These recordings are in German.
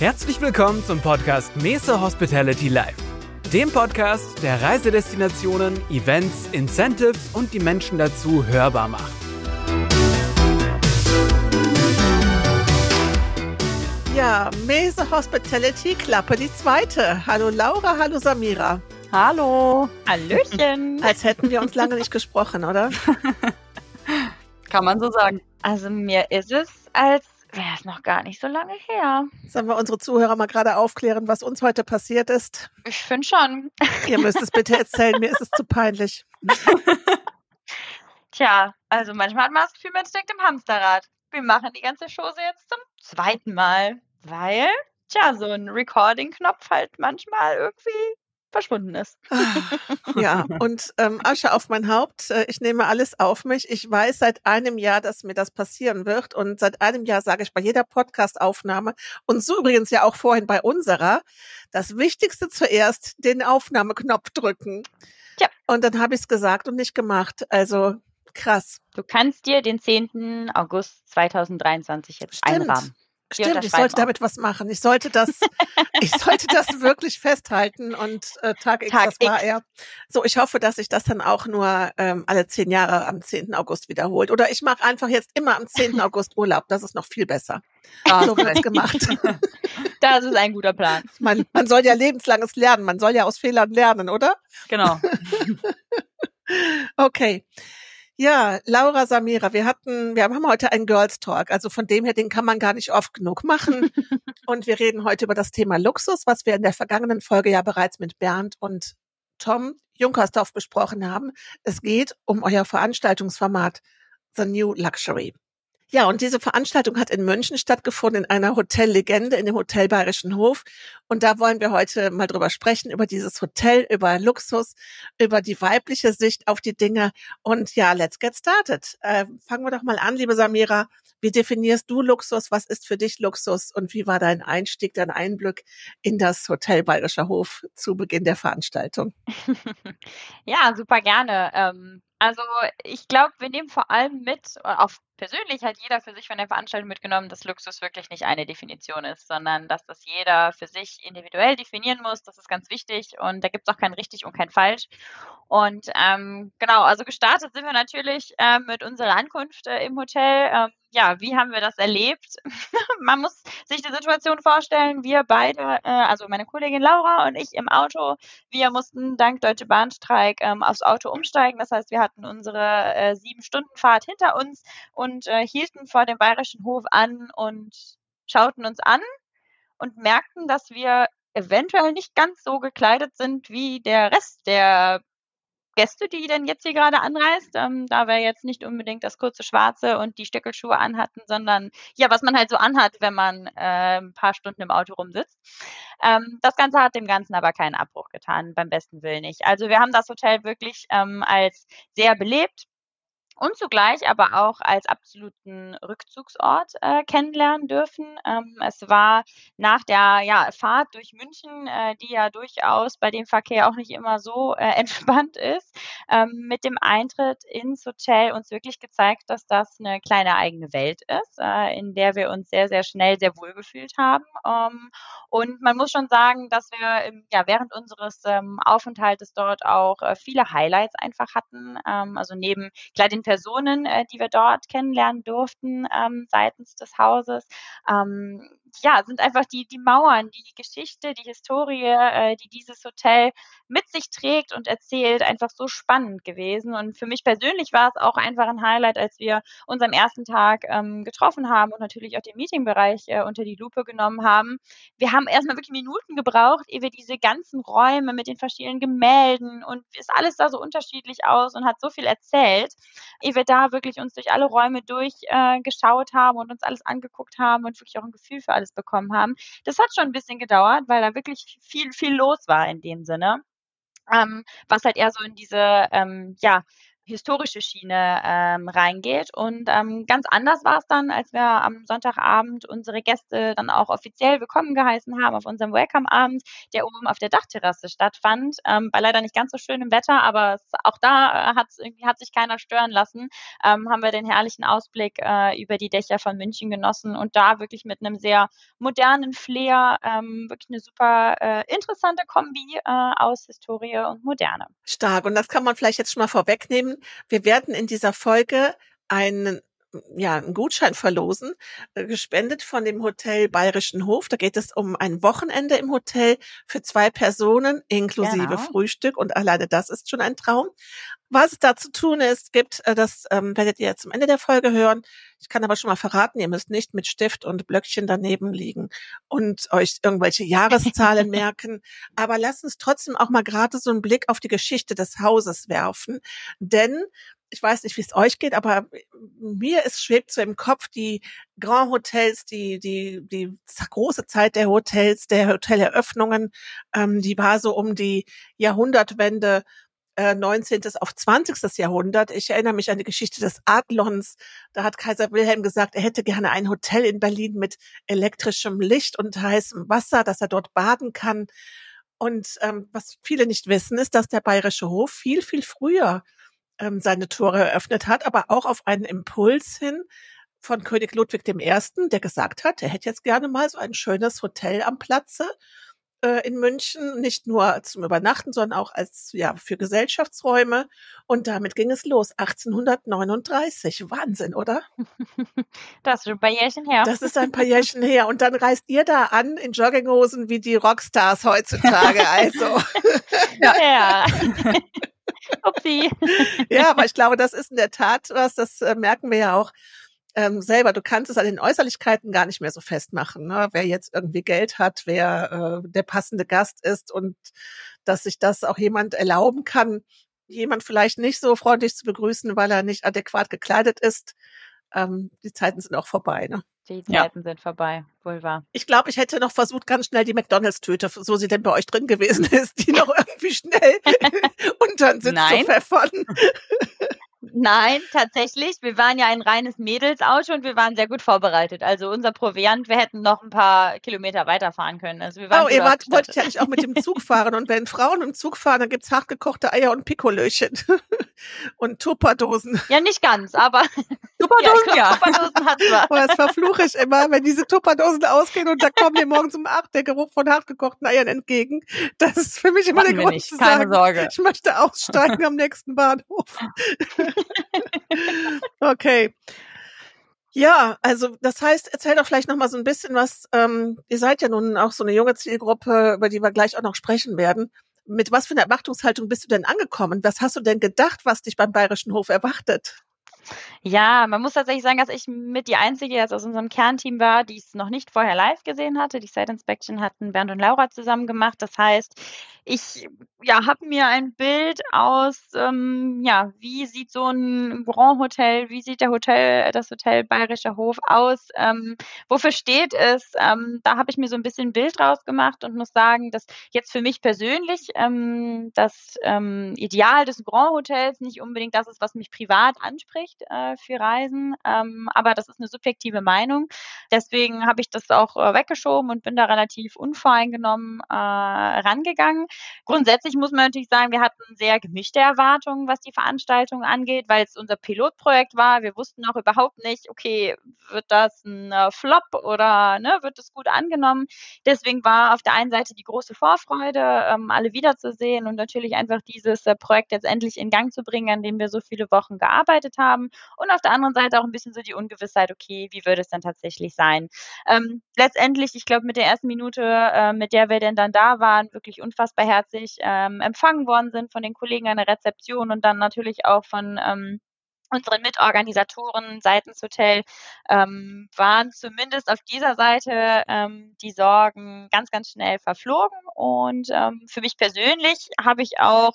Herzlich willkommen zum Podcast Mesa Hospitality Live, dem Podcast, der Reisedestinationen, Events, Incentives und die Menschen dazu hörbar macht. Ja, Mese Hospitality, Klappe die zweite. Hallo Laura, hallo Samira. Hallo. Hallöchen. Als hätten wir uns lange nicht gesprochen, oder? Kann man so sagen. Also mir ist es, als wäre es noch gar nicht so lange her. Sollen wir unsere Zuhörer mal gerade aufklären, was uns heute passiert ist? Ich finde schon. Ihr müsst es bitte erzählen, mir ist es zu peinlich. Tja, also manchmal hat man das Gefühl, man steckt im Hamsterrad. Wir machen die ganze Chose jetzt zum zweiten Mal, weil, tja, so ein Recording-Knopf halt manchmal irgendwie verschwunden ist. Ja, und ähm, Asche auf mein Haupt. Äh, Ich nehme alles auf mich. Ich weiß seit einem Jahr, dass mir das passieren wird. Und seit einem Jahr sage ich bei jeder Podcast-Aufnahme und so übrigens ja auch vorhin bei unserer, das Wichtigste zuerst, den Aufnahmeknopf drücken. Ja. Und dann habe ich es gesagt und nicht gemacht. Also krass. Du kannst dir den 10. August 2023 jetzt Stimmt. einrahmen. Stimmt, ich sollte damit was machen. Ich sollte das, ich sollte das wirklich festhalten und äh, Tag X, Tag das war er. So, ich hoffe, dass sich das dann auch nur ähm, alle zehn Jahre am 10. August wiederholt. Oder ich mache einfach jetzt immer am 10. August Urlaub. Das ist noch viel besser. Ah, So wird's gemacht. Das ist ein guter Plan. Man, man soll ja lebenslanges lernen. Man soll ja aus Fehlern lernen, oder? Genau. Okay. Ja, Laura Samira, wir hatten, wir haben heute einen Girls Talk, also von dem her, den kann man gar nicht oft genug machen. und wir reden heute über das Thema Luxus, was wir in der vergangenen Folge ja bereits mit Bernd und Tom Junkersdorf besprochen haben. Es geht um euer Veranstaltungsformat The New Luxury. Ja, und diese Veranstaltung hat in München stattgefunden, in einer Hotellegende, in dem Hotel Bayerischen Hof. Und da wollen wir heute mal drüber sprechen, über dieses Hotel, über Luxus, über die weibliche Sicht auf die Dinge. Und ja, let's get started. Äh, fangen wir doch mal an, liebe Samira. Wie definierst du Luxus? Was ist für dich Luxus? Und wie war dein Einstieg, dein Einblick in das Hotel Bayerischer Hof zu Beginn der Veranstaltung? Ja, super gerne. Ähm, also ich glaube, wir nehmen vor allem mit, auch persönlich hat jeder für sich von der Veranstaltung mitgenommen, dass Luxus wirklich nicht eine Definition ist, sondern dass das jeder für sich individuell definieren muss. Das ist ganz wichtig und da gibt es auch kein richtig und kein falsch. Und ähm, genau, also gestartet sind wir natürlich äh, mit unserer Ankunft äh, im Hotel. Ähm, ja, wie haben wir das erlebt? Man muss sich die Situation vorstellen, wir beide, äh, also meine Kollegin Laura und ich im Auto, wir mussten dank Deutsche Bahnstreik ähm, aufs Auto umsteigen. Das heißt, wir hatten unsere äh, sieben Stunden Fahrt hinter uns und äh, hielten vor dem Bayerischen Hof an und schauten uns an und merkten, dass wir eventuell nicht ganz so gekleidet sind wie der Rest der Gäste, die denn jetzt hier gerade anreist, ähm, da wir jetzt nicht unbedingt das kurze Schwarze und die Stöckelschuhe anhatten, sondern ja, was man halt so anhat, wenn man äh, ein paar Stunden im Auto rumsitzt. Ähm, das Ganze hat dem Ganzen aber keinen Abbruch getan, beim besten Willen nicht. Also wir haben das Hotel wirklich ähm, als sehr belebt und zugleich aber auch als absoluten Rückzugsort äh, kennenlernen dürfen. Ähm, es war nach der ja, Fahrt durch München, äh, die ja durchaus bei dem Verkehr auch nicht immer so äh, entspannt ist, ähm, mit dem Eintritt ins Hotel uns wirklich gezeigt, dass das eine kleine eigene Welt ist, äh, in der wir uns sehr, sehr schnell sehr wohl gefühlt haben. Ähm, und man muss schon sagen, dass wir im, ja, während unseres ähm, Aufenthaltes dort auch äh, viele Highlights einfach hatten. Ähm, also neben klar den Personen, äh, die wir dort kennenlernen durften ähm, seitens des Hauses, ähm, ja, sind einfach die, die Mauern, die Geschichte, die Historie, äh, die dieses Hotel mit sich trägt und erzählt, einfach so spannend gewesen. Und für mich persönlich war es auch einfach ein Highlight, als wir uns am ersten Tag ähm, getroffen haben und natürlich auch den Meetingbereich äh, unter die Lupe genommen haben. Wir haben erstmal wirklich Minuten gebraucht, ehe wir diese ganzen Räume mit den verschiedenen Gemälden und ist alles da so unterschiedlich aus und hat so viel erzählt, ehe wir da wirklich uns durch alle Räume durchgeschaut äh, haben und uns alles angeguckt haben und wirklich auch ein Gefühl für alles bekommen haben. Das hat schon ein bisschen gedauert, weil da wirklich viel, viel los war in dem Sinne. Ähm, was halt eher so in diese, ähm, ja, historische Schiene ähm, reingeht. Und ähm, ganz anders war es dann, als wir am Sonntagabend unsere Gäste dann auch offiziell willkommen geheißen haben auf unserem Welcome-Abend, der oben auf der Dachterrasse stattfand. Ähm, bei leider nicht ganz so schönem Wetter, aber es, auch da äh, hat's, hat sich keiner stören lassen. Ähm, haben wir den herrlichen Ausblick äh, über die Dächer von München genossen und da wirklich mit einem sehr modernen Flair, ähm, wirklich eine super äh, interessante Kombi äh, aus Historie und Moderne. Stark. Und das kann man vielleicht jetzt schon mal vorwegnehmen. Wir werden in dieser Folge einen ja, einen Gutschein verlosen, äh, gespendet von dem Hotel Bayerischen Hof. Da geht es um ein Wochenende im Hotel für zwei Personen inklusive genau. Frühstück und alleine das ist schon ein Traum. Was es da zu tun ist, gibt, äh, das ähm, werdet ihr zum Ende der Folge hören. Ich kann aber schon mal verraten, ihr müsst nicht mit Stift und Blöckchen daneben liegen und euch irgendwelche Jahreszahlen merken. Aber lasst uns trotzdem auch mal gerade so einen Blick auf die Geschichte des Hauses werfen. Denn ich weiß nicht, wie es euch geht, aber mir ist schwebt so im Kopf die Grand Hotels, die die die große Zeit der Hotels, der Hoteleröffnungen, ähm, die war so um die Jahrhundertwende äh, 19. auf 20. Jahrhundert. Ich erinnere mich an die Geschichte des Adlons. Da hat Kaiser Wilhelm gesagt, er hätte gerne ein Hotel in Berlin mit elektrischem Licht und heißem Wasser, dass er dort baden kann. Und ähm, was viele nicht wissen, ist, dass der Bayerische Hof viel, viel früher ähm, seine Tore eröffnet hat, aber auch auf einen Impuls hin von König Ludwig I., der gesagt hat, er hätte jetzt gerne mal so ein schönes Hotel am Platze äh, in München, nicht nur zum Übernachten, sondern auch als ja für Gesellschaftsräume. Und damit ging es los, 1839. Wahnsinn, oder? Das ist ein paar Jährchen her. Das ist ein paar Jährchen her. Und dann reist ihr da an in Jogginghosen wie die Rockstars heutzutage. Also. ja. ja. Upsi. ja, aber ich glaube, das ist in der Tat was, das äh, merken wir ja auch ähm, selber. Du kannst es an den Äußerlichkeiten gar nicht mehr so festmachen. Ne? Wer jetzt irgendwie Geld hat, wer äh, der passende Gast ist und dass sich das auch jemand erlauben kann, jemand vielleicht nicht so freundlich zu begrüßen, weil er nicht adäquat gekleidet ist. Ähm, die Zeiten sind auch vorbei. Ne? Die Zeiten ja. sind vorbei, wohl wahr. Ich glaube, ich hätte noch versucht, ganz schnell die McDonalds-Tüte, so sie denn bei euch drin gewesen ist, die noch irgendwie schnell unter den Sitz Nein. zu pfeffern. Nein, tatsächlich. Wir waren ja ein reines Mädelsauto und wir waren sehr gut vorbereitet. Also unser Proviant, wir hätten noch ein paar Kilometer weiterfahren können. Also wir waren oh, ihr wart, wolltet ja nicht auch mit dem Zug fahren. Und wenn Frauen im Zug fahren, dann gibt's hartgekochte Eier und Pikolöchen. und Tupperdosen. Ja, nicht ganz, aber Tupperdosen, ja. Tupperdosen hatten wir. Oh, das verfluche ich immer, wenn diese Tupperdosen ausgehen und da kommen mir morgens um acht der Geruch von hartgekochten Eiern entgegen. Das ist für mich immer Machen der Grund zu Keine sagen, Sorge. ich möchte aussteigen am nächsten Bahnhof. okay. Ja, also das heißt, erzähl doch vielleicht noch mal so ein bisschen was. Ähm, ihr seid ja nun auch so eine junge Zielgruppe, über die wir gleich auch noch sprechen werden. Mit was für einer Erwartungshaltung bist du denn angekommen? Was hast du denn gedacht, was dich beim Bayerischen Hof erwartet? Ja, man muss tatsächlich sagen, dass ich mit die Einzige jetzt aus unserem Kernteam war, die es noch nicht vorher live gesehen hatte. Die Site Inspection hatten Bernd und Laura zusammen gemacht. Das heißt, ich ja, habe mir ein Bild aus, ähm, ja, wie sieht so ein Grand Hotel, wie sieht der Hotel, das Hotel Bayerischer Hof aus, ähm, wofür steht es? Ähm, da habe ich mir so ein bisschen ein Bild draus gemacht und muss sagen, dass jetzt für mich persönlich ähm, das ähm, Ideal des Grand Hotels nicht unbedingt das ist, was mich privat anspricht äh, für Reisen, ähm, aber das ist eine subjektive Meinung. Deswegen habe ich das auch äh, weggeschoben und bin da relativ unvoreingenommen äh, rangegangen. Grundsätzlich muss man natürlich sagen, wir hatten sehr gemischte Erwartungen, was die Veranstaltung angeht, weil es unser Pilotprojekt war. Wir wussten noch überhaupt nicht, okay, wird das ein äh, Flop oder ne, wird es gut angenommen. Deswegen war auf der einen Seite die große Vorfreude, ähm, alle wiederzusehen und natürlich einfach dieses äh, Projekt jetzt endlich in Gang zu bringen, an dem wir so viele Wochen gearbeitet haben. Und auf der anderen Seite auch ein bisschen so die Ungewissheit, okay, wie würde es denn tatsächlich sein? Ähm, letztendlich, ich glaube, mit der ersten Minute, äh, mit der wir denn dann da waren, wirklich unfassbar herzlich ähm, empfangen worden sind von den Kollegen an der Rezeption und dann natürlich auch von ähm, unseren Mitorganisatoren seitens Hotel ähm, waren zumindest auf dieser Seite ähm, die Sorgen ganz, ganz schnell verflogen. Und ähm, für mich persönlich habe ich auch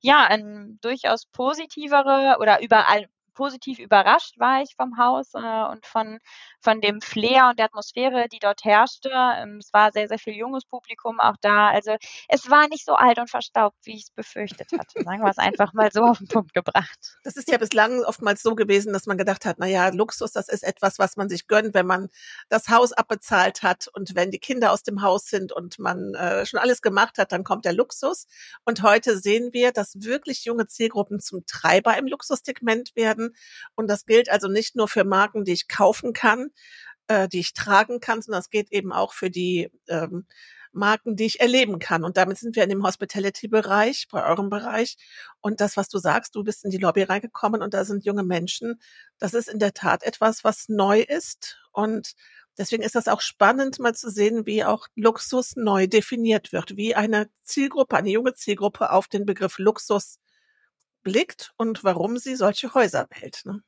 ja ein durchaus positivere oder überall positiv überrascht war ich vom Haus äh, und von, von dem Flair und der Atmosphäre, die dort herrschte. Ähm, es war sehr, sehr viel junges Publikum auch da. Also es war nicht so alt und verstaubt, wie ich es befürchtet hatte. Sagen wir es einfach mal so auf den Punkt gebracht. Das ist ja bislang oftmals so gewesen, dass man gedacht hat, na ja, Luxus, das ist etwas, was man sich gönnt, wenn man das Haus abbezahlt hat und wenn die Kinder aus dem Haus sind und man äh, schon alles gemacht hat, dann kommt der Luxus. Und heute sehen wir, dass wirklich junge Zielgruppen zum Treiber im Luxussegment werden. Und das gilt also nicht nur für Marken, die ich kaufen kann, äh, die ich tragen kann, sondern es geht eben auch für die ähm, Marken, die ich erleben kann. Und damit sind wir in dem Hospitality-Bereich, bei eurem Bereich. Und das, was du sagst, du bist in die Lobby reingekommen und da sind junge Menschen. Das ist in der Tat etwas, was neu ist. Und deswegen ist das auch spannend, mal zu sehen, wie auch Luxus neu definiert wird, wie eine Zielgruppe, eine junge Zielgruppe auf den Begriff Luxus blickt und warum sie solche Häuser wählt. Ne?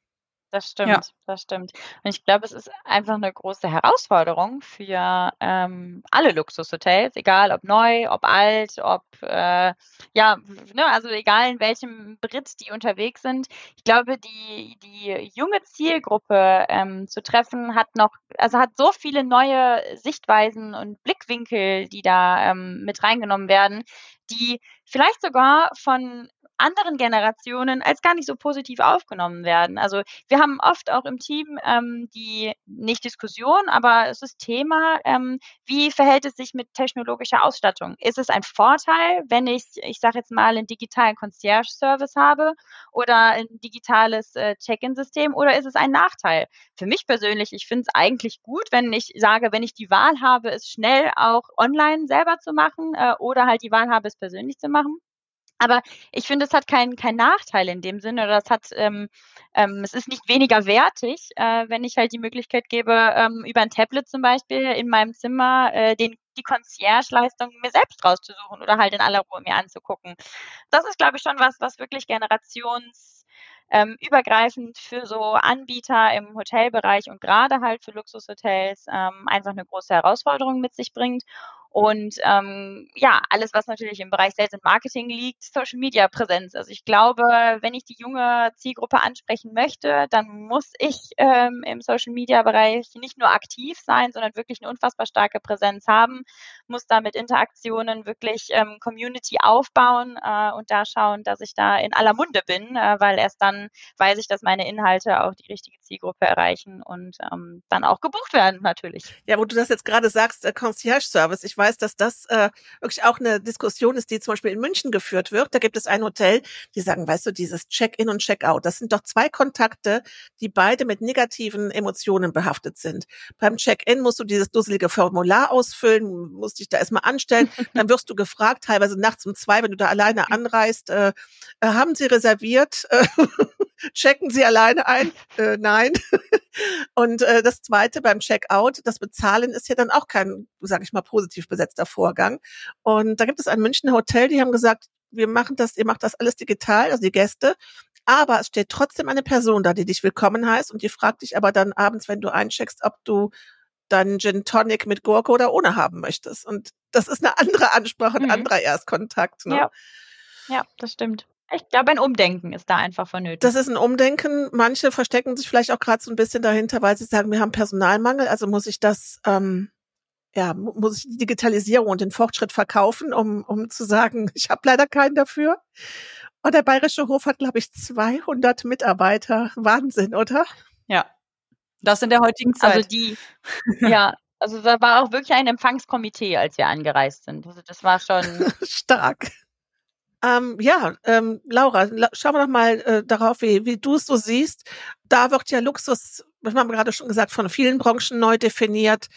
Das stimmt, ja. das stimmt. Und ich glaube, es ist einfach eine große Herausforderung für ähm, alle Luxushotels, egal ob neu, ob alt, ob äh, ja, ne, also egal in welchem Brit die unterwegs sind. Ich glaube, die die junge Zielgruppe ähm, zu treffen hat noch, also hat so viele neue Sichtweisen und Blickwinkel, die da ähm, mit reingenommen werden, die vielleicht sogar von anderen Generationen als gar nicht so positiv aufgenommen werden. Also wir haben oft auch im Team ähm, die, nicht Diskussion, aber es ist Thema, ähm, wie verhält es sich mit technologischer Ausstattung? Ist es ein Vorteil, wenn ich, ich sage jetzt mal, einen digitalen Concierge-Service habe oder ein digitales äh, Check-in-System oder ist es ein Nachteil? Für mich persönlich, ich finde es eigentlich gut, wenn ich sage, wenn ich die Wahl habe, es schnell auch online selber zu machen äh, oder halt die Wahl habe, es persönlich zu machen. Aber ich finde, es hat keinen kein Nachteil in dem Sinne, oder es hat, ähm, ähm, es ist nicht weniger wertig, äh, wenn ich halt die Möglichkeit gebe, ähm, über ein Tablet zum Beispiel in meinem Zimmer äh, den die Concierge-Leistung mir selbst rauszusuchen oder halt in aller Ruhe mir anzugucken. Das ist, glaube ich, schon was, was wirklich generations ähm, für so Anbieter im Hotelbereich und gerade halt für Luxushotels ähm, einfach eine große Herausforderung mit sich bringt. Und ähm, ja, alles, was natürlich im Bereich Sales und Marketing liegt, Social Media Präsenz. Also ich glaube, wenn ich die junge Zielgruppe ansprechen möchte, dann muss ich ähm, im Social Media Bereich nicht nur aktiv sein, sondern wirklich eine unfassbar starke Präsenz haben, muss da mit Interaktionen wirklich ähm, Community aufbauen äh, und da schauen, dass ich da in aller Munde bin, äh, weil erst dann weiß ich, dass meine Inhalte auch die richtige Zielgruppe erreichen und ähm, dann auch gebucht werden natürlich. Ja, wo du das jetzt gerade sagst, äh, Concierge Service. Ich weiß, dass das äh, wirklich auch eine Diskussion ist, die zum Beispiel in München geführt wird. Da gibt es ein Hotel, die sagen, weißt du, dieses Check-in und Check-out, das sind doch zwei Kontakte, die beide mit negativen Emotionen behaftet sind. Beim Check-in musst du dieses dusselige Formular ausfüllen, musst dich da erstmal anstellen, dann wirst du gefragt, teilweise nachts um zwei, wenn du da alleine anreist, äh, äh, haben sie reserviert, checken sie alleine ein? Äh, nein. Und äh, das Zweite beim Checkout, das Bezahlen ist ja dann auch kein, sage ich mal, positiv besetzter Vorgang. Und da gibt es ein Münchner Hotel, die haben gesagt, wir machen das, ihr macht das alles digital, also die Gäste. Aber es steht trotzdem eine Person da, die dich willkommen heißt und die fragt dich aber dann abends, wenn du eincheckst, ob du dann Gin Tonic mit Gurke oder ohne haben möchtest. Und das ist eine andere Ansprache, ein mhm. anderer Erstkontakt. Ne? Ja. ja, das stimmt. Ich glaube, ein Umdenken ist da einfach vonnöten. Das ist ein Umdenken. Manche verstecken sich vielleicht auch gerade so ein bisschen dahinter, weil sie sagen, wir haben Personalmangel, also muss ich das, ähm, ja, muss ich die Digitalisierung und den Fortschritt verkaufen, um, um zu sagen, ich habe leider keinen dafür. Und der Bayerische Hof hat, glaube ich, 200 Mitarbeiter. Wahnsinn, oder? Ja, das in der heutigen Zeit. Also die, ja, also da war auch wirklich ein Empfangskomitee, als wir angereist sind. Also das war schon stark. Ähm, ja, ähm, Laura, la schauen wir doch mal äh, darauf, wie, wie du es so siehst. Da wird ja Luxus, wir haben gerade schon gesagt, von vielen Branchen neu definiert.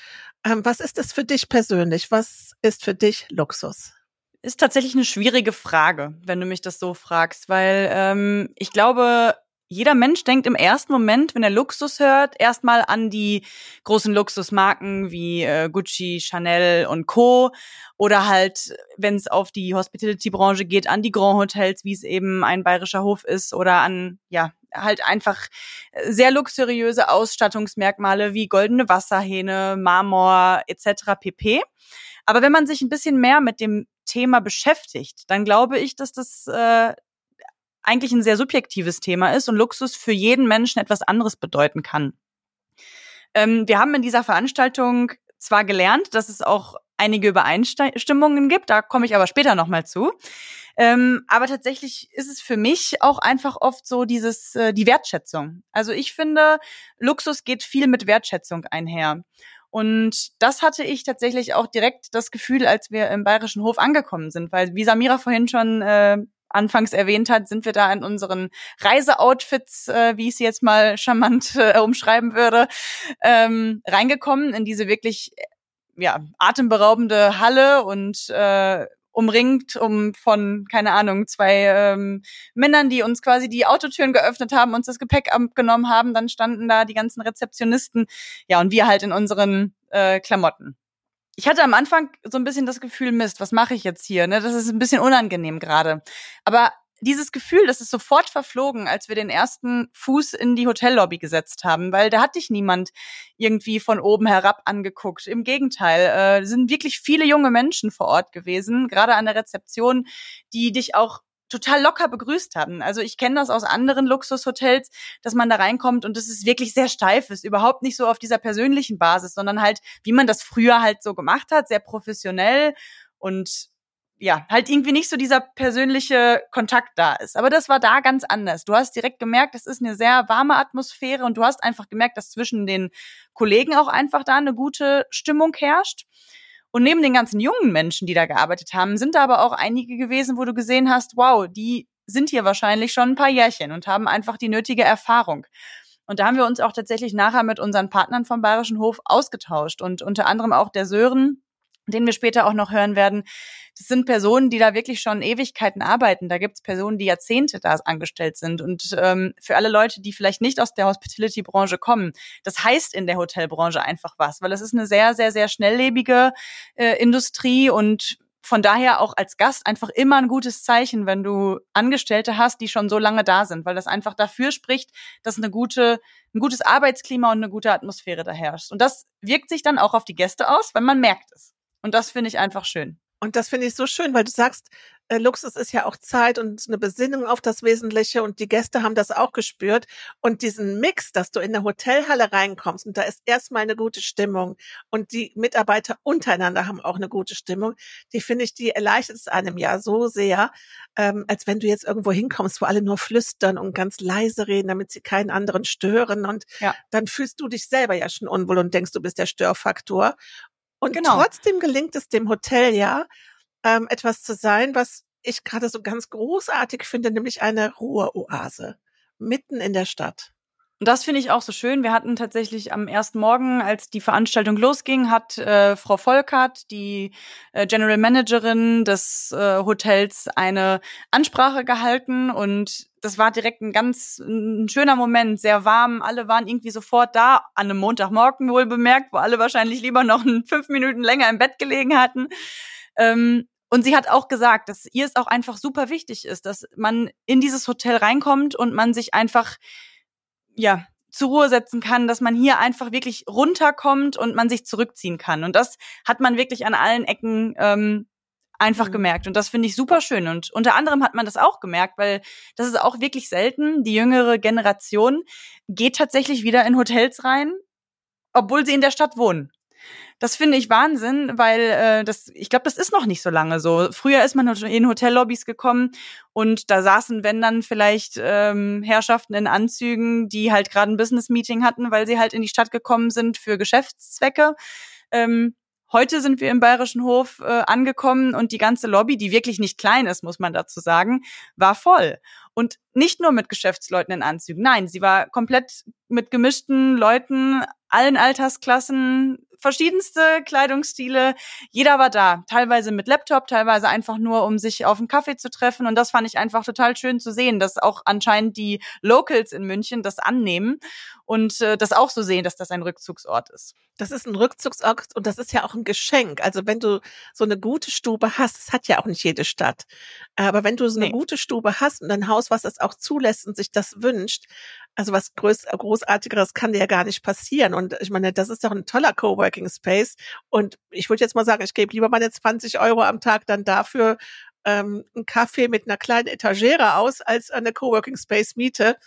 Ähm, was ist es für dich persönlich? Was ist für dich Luxus? Ist tatsächlich eine schwierige Frage, wenn du mich das so fragst, weil ähm, ich glaube, jeder Mensch denkt im ersten Moment, wenn er Luxus hört, erstmal an die großen Luxusmarken wie äh, Gucci, Chanel und Co. Oder halt, wenn es auf die Hospitality-Branche geht, an die Grand Hotels, wie es eben ein bayerischer Hof ist, oder an, ja, halt einfach sehr luxuriöse Ausstattungsmerkmale wie goldene Wasserhähne, Marmor etc. pp. Aber wenn man sich ein bisschen mehr mit dem Thema beschäftigt, dann glaube ich, dass das äh, eigentlich ein sehr subjektives Thema ist und Luxus für jeden Menschen etwas anderes bedeuten kann. Ähm, wir haben in dieser Veranstaltung zwar gelernt, dass es auch einige Übereinstimmungen gibt, da komme ich aber später nochmal zu. Ähm, aber tatsächlich ist es für mich auch einfach oft so dieses, äh, die Wertschätzung. Also ich finde, Luxus geht viel mit Wertschätzung einher. Und das hatte ich tatsächlich auch direkt das Gefühl, als wir im Bayerischen Hof angekommen sind, weil wie Samira vorhin schon äh, anfangs erwähnt hat, sind wir da in unseren Reiseoutfits, äh, wie ich sie jetzt mal charmant äh, umschreiben würde, ähm, reingekommen in diese wirklich ja atemberaubende Halle und äh, umringt um von, keine Ahnung, zwei ähm, Männern, die uns quasi die Autotüren geöffnet haben, uns das Gepäck abgenommen haben. Dann standen da die ganzen Rezeptionisten, ja, und wir halt in unseren äh, Klamotten. Ich hatte am Anfang so ein bisschen das Gefühl, Mist, was mache ich jetzt hier? Ne? Das ist ein bisschen unangenehm gerade. Aber dieses Gefühl, das ist sofort verflogen, als wir den ersten Fuß in die Hotellobby gesetzt haben, weil da hat dich niemand irgendwie von oben herab angeguckt. Im Gegenteil, äh, sind wirklich viele junge Menschen vor Ort gewesen, gerade an der Rezeption, die dich auch total locker begrüßt haben. Also ich kenne das aus anderen Luxushotels, dass man da reinkommt und es ist wirklich sehr steif ist, überhaupt nicht so auf dieser persönlichen Basis, sondern halt, wie man das früher halt so gemacht hat, sehr professionell und ja, halt irgendwie nicht so dieser persönliche Kontakt da ist. Aber das war da ganz anders. Du hast direkt gemerkt, es ist eine sehr warme Atmosphäre und du hast einfach gemerkt, dass zwischen den Kollegen auch einfach da eine gute Stimmung herrscht. Und neben den ganzen jungen Menschen, die da gearbeitet haben, sind da aber auch einige gewesen, wo du gesehen hast, wow, die sind hier wahrscheinlich schon ein paar Jährchen und haben einfach die nötige Erfahrung. Und da haben wir uns auch tatsächlich nachher mit unseren Partnern vom Bayerischen Hof ausgetauscht und unter anderem auch der Sören, den wir später auch noch hören werden, das sind Personen, die da wirklich schon Ewigkeiten arbeiten. Da gibt es Personen, die Jahrzehnte da angestellt sind. Und ähm, für alle Leute, die vielleicht nicht aus der Hospitality-Branche kommen, das heißt in der Hotelbranche einfach was, weil es ist eine sehr, sehr, sehr schnelllebige äh, Industrie und von daher auch als Gast einfach immer ein gutes Zeichen, wenn du Angestellte hast, die schon so lange da sind, weil das einfach dafür spricht, dass eine gute, ein gutes Arbeitsklima und eine gute Atmosphäre da herrscht. Und das wirkt sich dann auch auf die Gäste aus, weil man merkt es. Und das finde ich einfach schön. Und das finde ich so schön, weil du sagst, äh, Luxus ist ja auch Zeit und eine Besinnung auf das Wesentliche und die Gäste haben das auch gespürt. Und diesen Mix, dass du in der Hotelhalle reinkommst und da ist erstmal eine gute Stimmung und die Mitarbeiter untereinander haben auch eine gute Stimmung, die finde ich, die erleichtert es einem ja so sehr, ähm, als wenn du jetzt irgendwo hinkommst, wo alle nur flüstern und ganz leise reden, damit sie keinen anderen stören. Und ja. dann fühlst du dich selber ja schon unwohl und denkst, du bist der Störfaktor. Und genau. trotzdem gelingt es dem Hotel ja, ähm, etwas zu sein, was ich gerade so ganz großartig finde, nämlich eine Ruheoase mitten in der Stadt. Und das finde ich auch so schön. Wir hatten tatsächlich am ersten Morgen, als die Veranstaltung losging, hat äh, Frau Volkert, die äh, General Managerin des äh, Hotels, eine Ansprache gehalten und das war direkt ein ganz ein schöner Moment, sehr warm. Alle waren irgendwie sofort da, an einem Montagmorgen wohl bemerkt, wo alle wahrscheinlich lieber noch fünf Minuten länger im Bett gelegen hatten. Ähm, und sie hat auch gesagt, dass ihr es auch einfach super wichtig ist, dass man in dieses Hotel reinkommt und man sich einfach ja, zur Ruhe setzen kann, dass man hier einfach wirklich runterkommt und man sich zurückziehen kann. Und das hat man wirklich an allen Ecken ähm, einfach mhm. gemerkt. Und das finde ich super schön. Und unter anderem hat man das auch gemerkt, weil das ist auch wirklich selten. Die jüngere Generation geht tatsächlich wieder in Hotels rein, obwohl sie in der Stadt wohnen. Das finde ich Wahnsinn, weil äh, das, ich glaube, das ist noch nicht so lange so. Früher ist man in Hotellobbys gekommen und da saßen, wenn dann vielleicht ähm, Herrschaften in Anzügen, die halt gerade ein Business-Meeting hatten, weil sie halt in die Stadt gekommen sind für Geschäftszwecke. Ähm, Heute sind wir im Bayerischen Hof äh, angekommen und die ganze Lobby, die wirklich nicht klein ist, muss man dazu sagen, war voll. Und nicht nur mit Geschäftsleuten in Anzügen. Nein, sie war komplett mit gemischten Leuten, allen Altersklassen, verschiedenste Kleidungsstile. Jeder war da, teilweise mit Laptop, teilweise einfach nur, um sich auf einen Kaffee zu treffen. Und das fand ich einfach total schön zu sehen, dass auch anscheinend die Locals in München das annehmen und äh, das auch so sehen, dass das ein Rückzugsort ist. Das ist ein Rückzugsort und das ist ja auch ein Geschenk. Also wenn du so eine gute Stube hast, das hat ja auch nicht jede Stadt, aber wenn du so eine nee. gute Stube hast und ein Haus, was das auch zulässt und sich das wünscht, also was Groß Großartigeres kann dir ja gar nicht passieren. Und ich meine, das ist doch ein toller Coworking Space. Und ich würde jetzt mal sagen, ich gebe lieber meine 20 Euro am Tag dann dafür, ähm, einen Kaffee mit einer kleinen Etagere aus, als eine Coworking Space miete.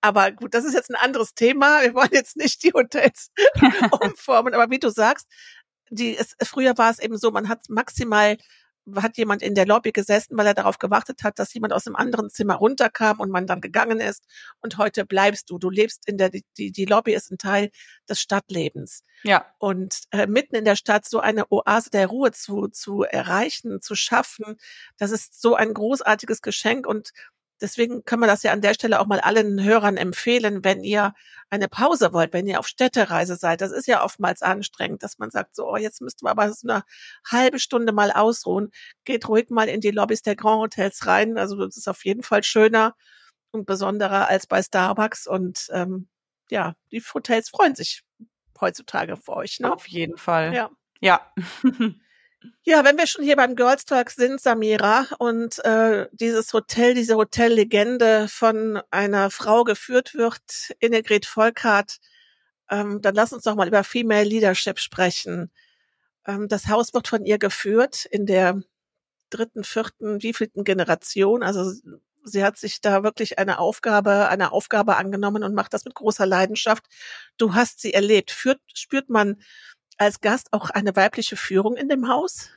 Aber gut, das ist jetzt ein anderes Thema. Wir wollen jetzt nicht die Hotels umformen. Aber wie du sagst, die, es, früher war es eben so, man hat maximal hat jemand in der Lobby gesessen, weil er darauf gewartet hat, dass jemand aus dem anderen Zimmer runterkam und man dann gegangen ist. Und heute bleibst du. Du lebst in der, die, die Lobby ist ein Teil des Stadtlebens. Ja. Und äh, mitten in der Stadt so eine Oase der Ruhe zu, zu erreichen, zu schaffen, das ist so ein großartiges Geschenk und Deswegen können wir das ja an der Stelle auch mal allen Hörern empfehlen, wenn ihr eine Pause wollt, wenn ihr auf Städtereise seid. Das ist ja oftmals anstrengend, dass man sagt, so, oh, jetzt müssten wir aber so eine halbe Stunde mal ausruhen. Geht ruhig mal in die Lobbys der Grand Hotels rein. Also das ist auf jeden Fall schöner und besonderer als bei Starbucks. Und ähm, ja, die Hotels freuen sich heutzutage für euch. Ne? Auf jeden Fall. Ja. Ja. Ja, wenn wir schon hier beim Girls Talk sind, Samira, und äh, dieses Hotel, diese Hotellegende von einer Frau geführt wird, Innegrid Volkart, ähm, dann lass uns doch mal über Female Leadership sprechen. Ähm, das Haus wird von ihr geführt in der dritten, vierten, wievielten Generation. Also sie hat sich da wirklich eine Aufgabe, eine Aufgabe angenommen und macht das mit großer Leidenschaft. Du hast sie erlebt. Führt, spürt man als Gast auch eine weibliche Führung in dem Haus?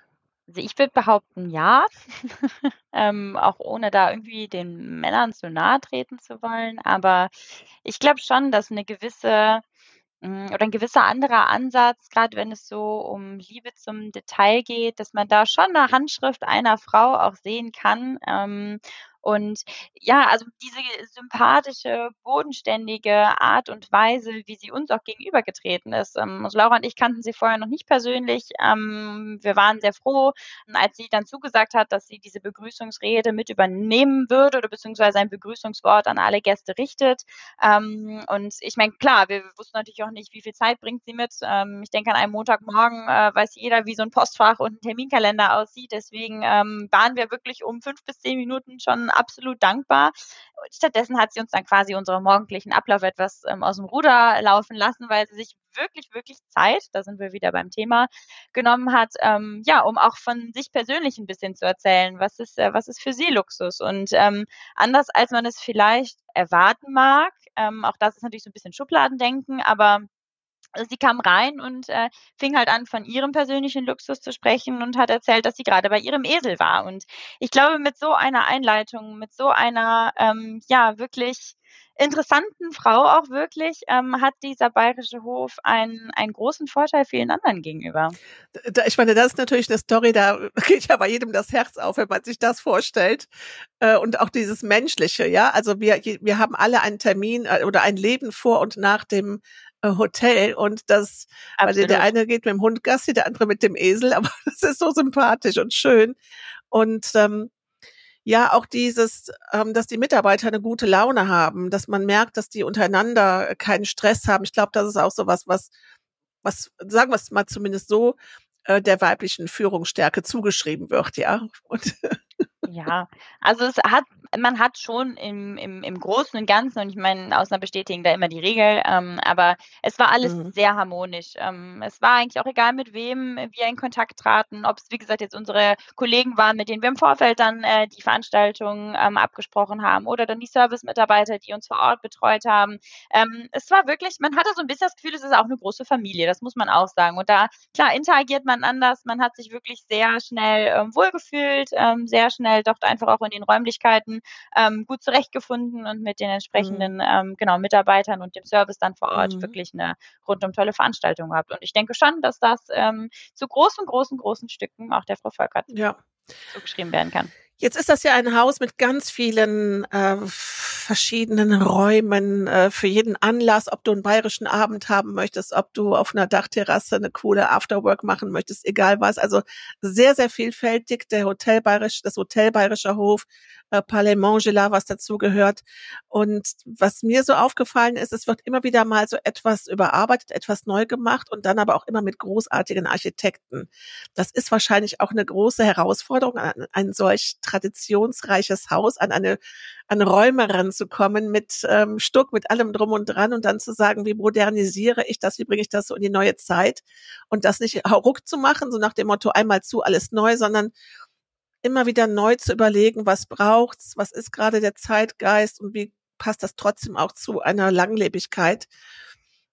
Also ich würde behaupten, ja. ähm, auch ohne da irgendwie den Männern zu nahe treten zu wollen. Aber ich glaube schon, dass eine gewisse hm, oder ein gewisser anderer Ansatz, gerade wenn es so um Liebe zum Detail geht, dass man da schon eine Handschrift einer Frau auch sehen kann. Ähm, und ja, also diese sympathische, bodenständige Art und Weise, wie sie uns auch gegenübergetreten ist. Ähm, also Laura und ich kannten sie vorher noch nicht persönlich. Ähm, wir waren sehr froh, als sie dann zugesagt hat, dass sie diese Begrüßungsrede mit übernehmen würde oder beziehungsweise ein Begrüßungswort an alle Gäste richtet. Ähm, und ich meine, klar, wir wussten natürlich auch nicht, wie viel Zeit bringt sie mit. Ich denke, an einem Montagmorgen äh, weiß jeder, wie so ein Postfach und ein Terminkalender aussieht. Deswegen waren wir wirklich um fünf bis zehn Minuten schon absolut dankbar. Stattdessen hat sie uns dann quasi unseren morgendlichen Ablauf etwas ähm, aus dem Ruder laufen lassen, weil sie sich wirklich, wirklich Zeit, da sind wir wieder beim Thema, genommen hat, ähm, ja, um auch von sich persönlich ein bisschen zu erzählen, was ist, äh, was ist für sie Luxus. Und ähm, anders als man es vielleicht erwarten mag, ähm, auch das ist natürlich so ein bisschen Schubladendenken, aber also sie kam rein und äh, fing halt an, von ihrem persönlichen Luxus zu sprechen und hat erzählt, dass sie gerade bei ihrem Esel war. Und ich glaube, mit so einer Einleitung, mit so einer, ähm, ja, wirklich interessanten Frau auch wirklich, ähm, hat dieser bayerische Hof einen, einen großen Vorteil vielen anderen gegenüber. Da, ich meine, das ist natürlich eine Story, da geht ja bei jedem das Herz auf, wenn man sich das vorstellt. Äh, und auch dieses Menschliche, ja. Also wir, wir haben alle einen Termin äh, oder ein Leben vor und nach dem äh, Hotel und das, weil der eine geht mit dem Hund Gassi, der andere mit dem Esel, aber das ist so sympathisch und schön. Und ähm, ja, auch dieses, ähm, dass die Mitarbeiter eine gute Laune haben, dass man merkt, dass die untereinander keinen Stress haben. Ich glaube, das ist auch so was, was, was, sagen wir es mal zumindest so, äh, der weiblichen Führungsstärke zugeschrieben wird, ja. Und ja, also es hat man hat schon im, im, im Großen und Ganzen, und ich meine, Ausnahmen bestätigen da immer die Regel, ähm, aber es war alles mhm. sehr harmonisch. Ähm, es war eigentlich auch egal, mit wem wir in Kontakt traten, ob es, wie gesagt, jetzt unsere Kollegen waren, mit denen wir im Vorfeld dann äh, die Veranstaltung ähm, abgesprochen haben oder dann die Service-Mitarbeiter, die uns vor Ort betreut haben. Ähm, es war wirklich, man hatte so ein bisschen das Gefühl, es ist auch eine große Familie, das muss man auch sagen. Und da, klar, interagiert man anders, man hat sich wirklich sehr schnell ähm, wohlgefühlt, ähm, sehr schnell dort einfach auch in den Räumlichkeiten ähm, gut zurechtgefunden und mit den entsprechenden mhm. ähm, genau Mitarbeitern und dem Service dann vor Ort mhm. wirklich eine rundum tolle Veranstaltung gehabt. Und ich denke schon, dass das ähm, zu großen, großen, großen Stücken auch der Frau Volkert ja. zugeschrieben werden kann. Jetzt ist das ja ein Haus mit ganz vielen äh, verschiedenen Räumen äh, für jeden Anlass, ob du einen bayerischen Abend haben möchtest, ob du auf einer Dachterrasse eine coole Afterwork machen möchtest, egal was. Also sehr, sehr vielfältig. Der Hotel Bayerisch, das Hotel Bayerischer Hof äh, Palais Mangela, was dazu gehört. Und was mir so aufgefallen ist, es wird immer wieder mal so etwas überarbeitet, etwas neu gemacht und dann aber auch immer mit großartigen Architekten. Das ist wahrscheinlich auch eine große Herausforderung, ein solch traditionsreiches Haus, an eine an Räume ranzukommen mit ähm, Stuck, mit allem drum und dran und dann zu sagen, wie modernisiere ich das, wie bringe ich das so in die neue Zeit und das nicht ruck zu machen, so nach dem Motto einmal zu, alles neu, sondern immer wieder neu zu überlegen, was braucht's, was ist gerade der Zeitgeist und wie passt das trotzdem auch zu einer Langlebigkeit.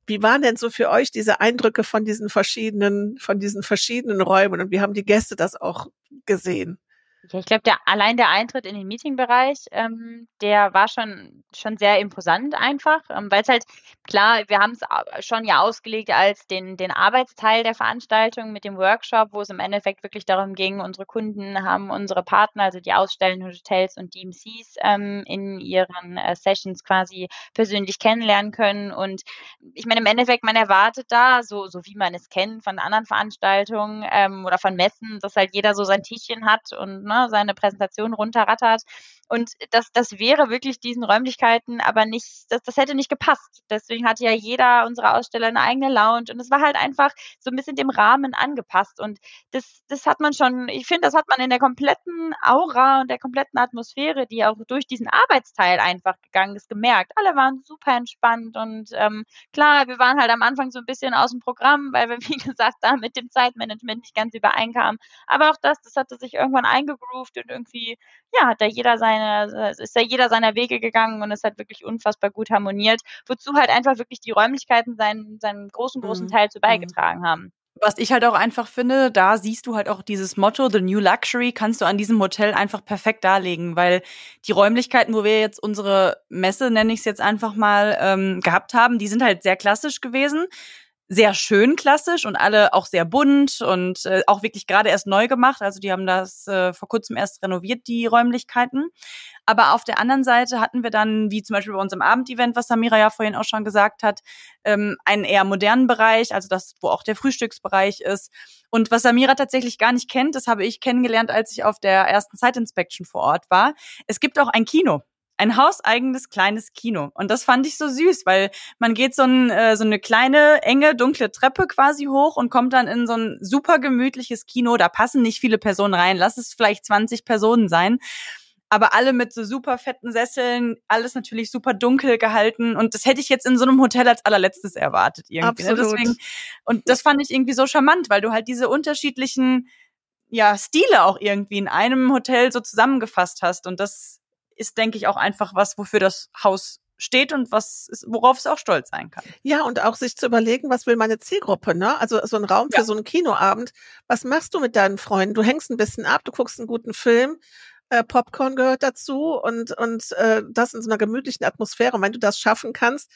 Wie waren denn so für euch diese Eindrücke von diesen verschiedenen, von diesen verschiedenen Räumen und wie haben die Gäste das auch gesehen? Ja, ich glaube, der allein der Eintritt in den Meetingbereich, ähm, der war schon schon sehr imposant einfach, ähm, weil es halt klar, wir haben es schon ja ausgelegt als den den Arbeitsteil der Veranstaltung mit dem Workshop, wo es im Endeffekt wirklich darum ging, unsere Kunden haben unsere Partner, also die ausstellenden Hotels und DMCs ähm, in ihren äh, Sessions quasi persönlich kennenlernen können. Und ich meine, im Endeffekt, man erwartet da, so so wie man es kennt von anderen Veranstaltungen ähm, oder von Messen, dass halt jeder so sein Tischchen hat und ne, seine Präsentation runterrattert. Und das, das wäre wirklich diesen Räumlichkeiten aber nicht, das, das hätte nicht gepasst. Deswegen hatte ja jeder unserer Aussteller eine eigene Lounge und es war halt einfach so ein bisschen dem Rahmen angepasst. Und das, das hat man schon, ich finde, das hat man in der kompletten Aura und der kompletten Atmosphäre, die auch durch diesen Arbeitsteil einfach gegangen ist, gemerkt. Alle waren super entspannt und ähm, klar, wir waren halt am Anfang so ein bisschen aus dem Programm, weil wir, wie gesagt, da mit dem Zeitmanagement nicht ganz übereinkamen. Aber auch das, das hatte sich irgendwann eingegroovt und irgendwie, ja, hat da jeder sein seine, ist ja jeder seiner Wege gegangen und es hat wirklich unfassbar gut harmoniert, wozu halt einfach wirklich die Räumlichkeiten seinen, seinen großen, großen mhm. Teil zu mhm. beigetragen haben. Was ich halt auch einfach finde, da siehst du halt auch dieses Motto, The New Luxury, kannst du an diesem Hotel einfach perfekt darlegen, weil die Räumlichkeiten, wo wir jetzt unsere Messe, nenne ich es jetzt einfach mal, ähm, gehabt haben, die sind halt sehr klassisch gewesen sehr schön klassisch und alle auch sehr bunt und äh, auch wirklich gerade erst neu gemacht. Also die haben das äh, vor kurzem erst renoviert, die Räumlichkeiten. Aber auf der anderen Seite hatten wir dann, wie zum Beispiel bei unserem Abendevent, was Samira ja vorhin auch schon gesagt hat, ähm, einen eher modernen Bereich, also das, wo auch der Frühstücksbereich ist. Und was Samira tatsächlich gar nicht kennt, das habe ich kennengelernt, als ich auf der ersten Site Inspection vor Ort war. Es gibt auch ein Kino ein hauseigenes kleines Kino. Und das fand ich so süß, weil man geht so, ein, äh, so eine kleine, enge, dunkle Treppe quasi hoch und kommt dann in so ein super gemütliches Kino. Da passen nicht viele Personen rein. Lass es vielleicht 20 Personen sein. Aber alle mit so super fetten Sesseln, alles natürlich super dunkel gehalten. Und das hätte ich jetzt in so einem Hotel als allerletztes erwartet irgendwie. Ne? Absolut. Deswegen, und das fand ich irgendwie so charmant, weil du halt diese unterschiedlichen ja, Stile auch irgendwie in einem Hotel so zusammengefasst hast. Und das ist, denke ich, auch einfach was, wofür das Haus steht und was worauf es auch stolz sein kann. Ja, und auch sich zu überlegen, was will meine Zielgruppe, ne? Also so ein Raum für ja. so einen Kinoabend. Was machst du mit deinen Freunden? Du hängst ein bisschen ab, du guckst einen guten Film, äh, Popcorn gehört dazu und und äh, das in so einer gemütlichen Atmosphäre. Und wenn du das schaffen kannst,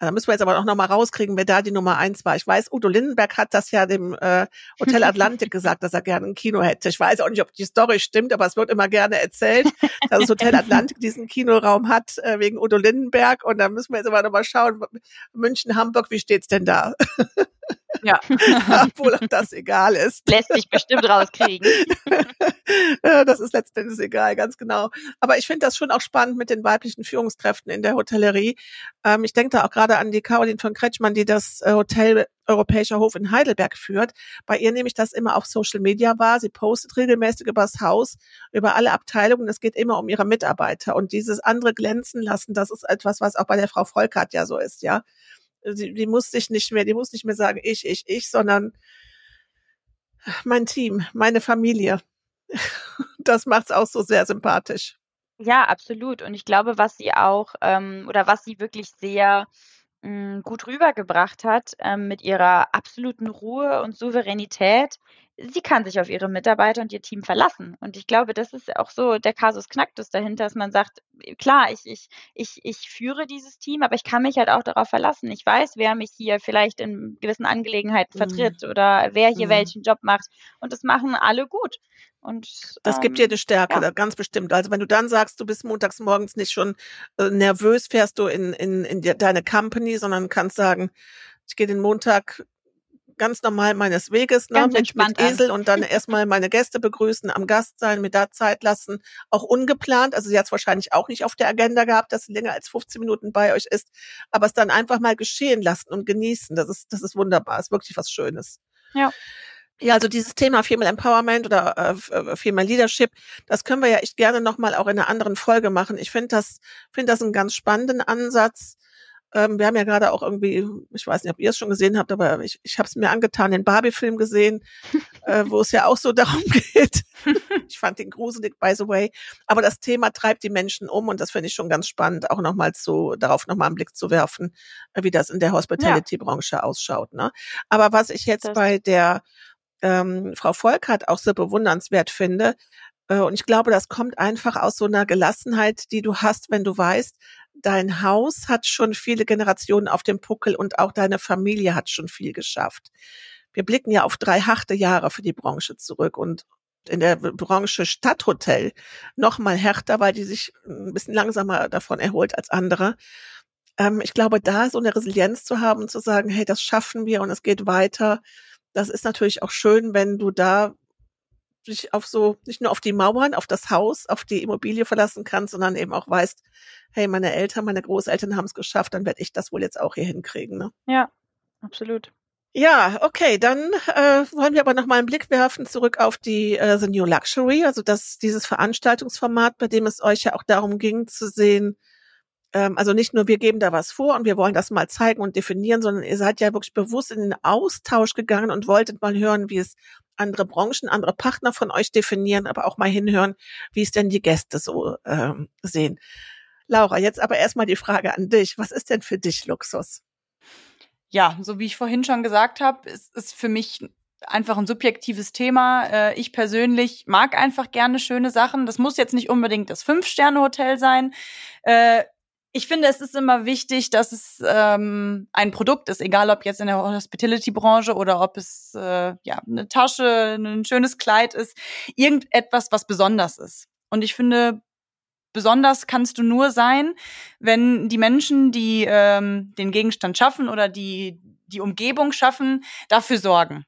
da müssen wir jetzt aber auch noch mal rauskriegen, wer da die Nummer eins war. Ich weiß, Udo Lindenberg hat das ja dem äh, Hotel Atlantik gesagt, dass er gerne ein Kino hätte. Ich weiß auch nicht, ob die Story stimmt, aber es wird immer gerne erzählt, dass das Hotel Atlantik diesen Kinoraum hat äh, wegen Udo Lindenberg. Und da müssen wir jetzt aber noch mal schauen, München, Hamburg, wie steht's denn da? Ja. Obwohl auch das egal ist. Lässt sich bestimmt rauskriegen. das ist letztendlich egal, ganz genau. Aber ich finde das schon auch spannend mit den weiblichen Führungskräften in der Hotellerie. Ähm, ich denke da auch gerade an die Caroline von Kretschmann, die das äh, Hotel Europäischer Hof in Heidelberg führt. Bei ihr nehme ich das immer auf Social Media wahr. Sie postet regelmäßig über das Haus, über alle Abteilungen. Es geht immer um ihre Mitarbeiter. Und dieses andere glänzen lassen, das ist etwas, was auch bei der Frau Volkert ja so ist, ja die, die muss sich nicht mehr, die muss nicht mehr sagen, ich, ich, ich, sondern mein Team, meine Familie. Das macht's auch so sehr sympathisch. Ja, absolut. Und ich glaube, was sie auch ähm, oder was sie wirklich sehr mh, hm, gut rübergebracht hat ähm, mit ihrer absoluten Ruhe und Souveränität, sie kann sich auf ihre Mitarbeiter und ihr Team verlassen. Und ich glaube, das ist auch so der Kasus Knacktus dahinter, dass man sagt, klar, ich, ich, ich, ich führe dieses Team, aber ich kann mich halt auch darauf verlassen. Ich weiß, wer mich hier vielleicht in gewissen Angelegenheiten mhm. vertritt oder wer hier mhm. welchen Job macht. Und das machen alle gut. Und das ähm, gibt dir eine Stärke, ja. ganz bestimmt. Also wenn du dann sagst, du bist montags morgens nicht schon äh, nervös, fährst du in, in, in die, deine Company, sondern kannst sagen, ich gehe den Montag ganz normal meines Weges, ne, mit, mit Esel und dann erstmal meine Gäste begrüßen, am Gast sein, mir da Zeit lassen, auch ungeplant. Also sie hat es wahrscheinlich auch nicht auf der Agenda gehabt, dass sie länger als 15 Minuten bei euch ist, aber es dann einfach mal geschehen lassen und genießen. Das ist, das ist wunderbar, ist wirklich was Schönes. Ja. Ja, also dieses Thema Female Empowerment oder äh, Female Leadership, das können wir ja echt gerne nochmal auch in einer anderen Folge machen. Ich finde das, finde das einen ganz spannenden Ansatz. Ähm, wir haben ja gerade auch irgendwie, ich weiß nicht, ob ihr es schon gesehen habt, aber ich, ich habe es mir angetan, den Barbie-Film gesehen. äh, wo es ja auch so darum geht. ich fand den gruselig, by the way. Aber das Thema treibt die Menschen um und das finde ich schon ganz spannend, auch nochmal zu, darauf nochmal einen Blick zu werfen, äh, wie das in der Hospitality-Branche ausschaut. Ne? Aber was ich jetzt das bei der ähm, Frau Volkert auch so bewundernswert finde, äh, und ich glaube, das kommt einfach aus so einer Gelassenheit, die du hast, wenn du weißt, dein Haus hat schon viele Generationen auf dem Puckel und auch deine Familie hat schon viel geschafft. Wir blicken ja auf drei harte Jahre für die Branche zurück und in der Branche Stadthotel noch mal härter, weil die sich ein bisschen langsamer davon erholt als andere. Ähm, ich glaube, da so eine Resilienz zu haben zu sagen, hey, das schaffen wir und es geht weiter, das ist natürlich auch schön, wenn du da dich auf so, nicht nur auf die Mauern, auf das Haus, auf die Immobilie verlassen kannst, sondern eben auch weißt, hey, meine Eltern, meine Großeltern haben es geschafft, dann werde ich das wohl jetzt auch hier hinkriegen. Ne? Ja, absolut. Ja, okay, dann äh, wollen wir aber noch mal einen Blick werfen zurück auf die äh, The New Luxury, also das dieses Veranstaltungsformat, bei dem es euch ja auch darum ging zu sehen, ähm, also nicht nur wir geben da was vor und wir wollen das mal zeigen und definieren, sondern ihr seid ja wirklich bewusst in den Austausch gegangen und wolltet mal hören, wie es andere Branchen, andere Partner von euch definieren, aber auch mal hinhören, wie es denn die Gäste so ähm, sehen. Laura, jetzt aber erstmal die Frage an dich. Was ist denn für dich Luxus? Ja, so wie ich vorhin schon gesagt habe, ist, ist für mich einfach ein subjektives Thema. Äh, ich persönlich mag einfach gerne schöne Sachen. Das muss jetzt nicht unbedingt das Fünf-Sterne-Hotel sein. Ich finde, es ist immer wichtig, dass es ähm, ein Produkt ist, egal ob jetzt in der Hospitality-Branche oder ob es äh, ja eine Tasche, ein schönes Kleid ist, irgendetwas, was besonders ist. Und ich finde, besonders kannst du nur sein, wenn die Menschen, die ähm, den Gegenstand schaffen oder die die Umgebung schaffen, dafür sorgen.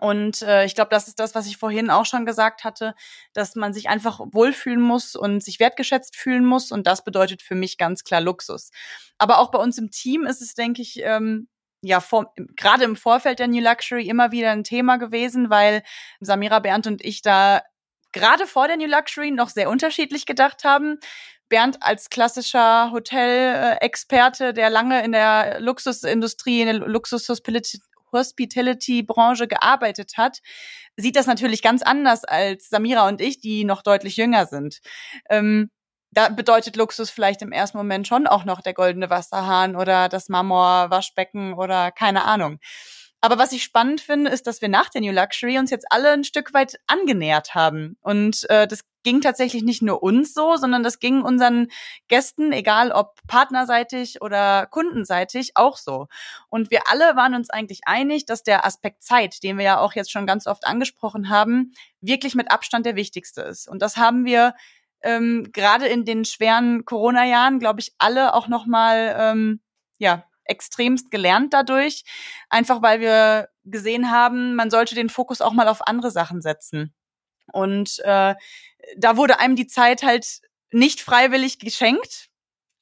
Und äh, ich glaube, das ist das, was ich vorhin auch schon gesagt hatte, dass man sich einfach wohlfühlen muss und sich wertgeschätzt fühlen muss. Und das bedeutet für mich ganz klar Luxus. Aber auch bei uns im Team ist es, denke ich, ähm, ja, vor, gerade im Vorfeld der New Luxury immer wieder ein Thema gewesen, weil Samira Bernd und ich da gerade vor der New Luxury noch sehr unterschiedlich gedacht haben. Bernd als klassischer Hotel-Experte, der lange in der Luxusindustrie, in der Luxus-Hospitality-Branche gearbeitet hat, sieht das natürlich ganz anders als Samira und ich, die noch deutlich jünger sind. Ähm, da bedeutet Luxus vielleicht im ersten Moment schon auch noch der goldene Wasserhahn oder das Marmor-Waschbecken oder keine Ahnung. Aber was ich spannend finde, ist, dass wir nach der New Luxury uns jetzt alle ein Stück weit angenähert haben. Und äh, das ging tatsächlich nicht nur uns so, sondern das ging unseren Gästen, egal ob partnerseitig oder kundenseitig, auch so. Und wir alle waren uns eigentlich einig, dass der Aspekt Zeit, den wir ja auch jetzt schon ganz oft angesprochen haben, wirklich mit Abstand der wichtigste ist. Und das haben wir ähm, gerade in den schweren Corona-Jahren, glaube ich, alle auch noch mal ähm, ja extremst gelernt dadurch, einfach weil wir gesehen haben, man sollte den Fokus auch mal auf andere Sachen setzen. Und äh, da wurde einem die Zeit halt nicht freiwillig geschenkt,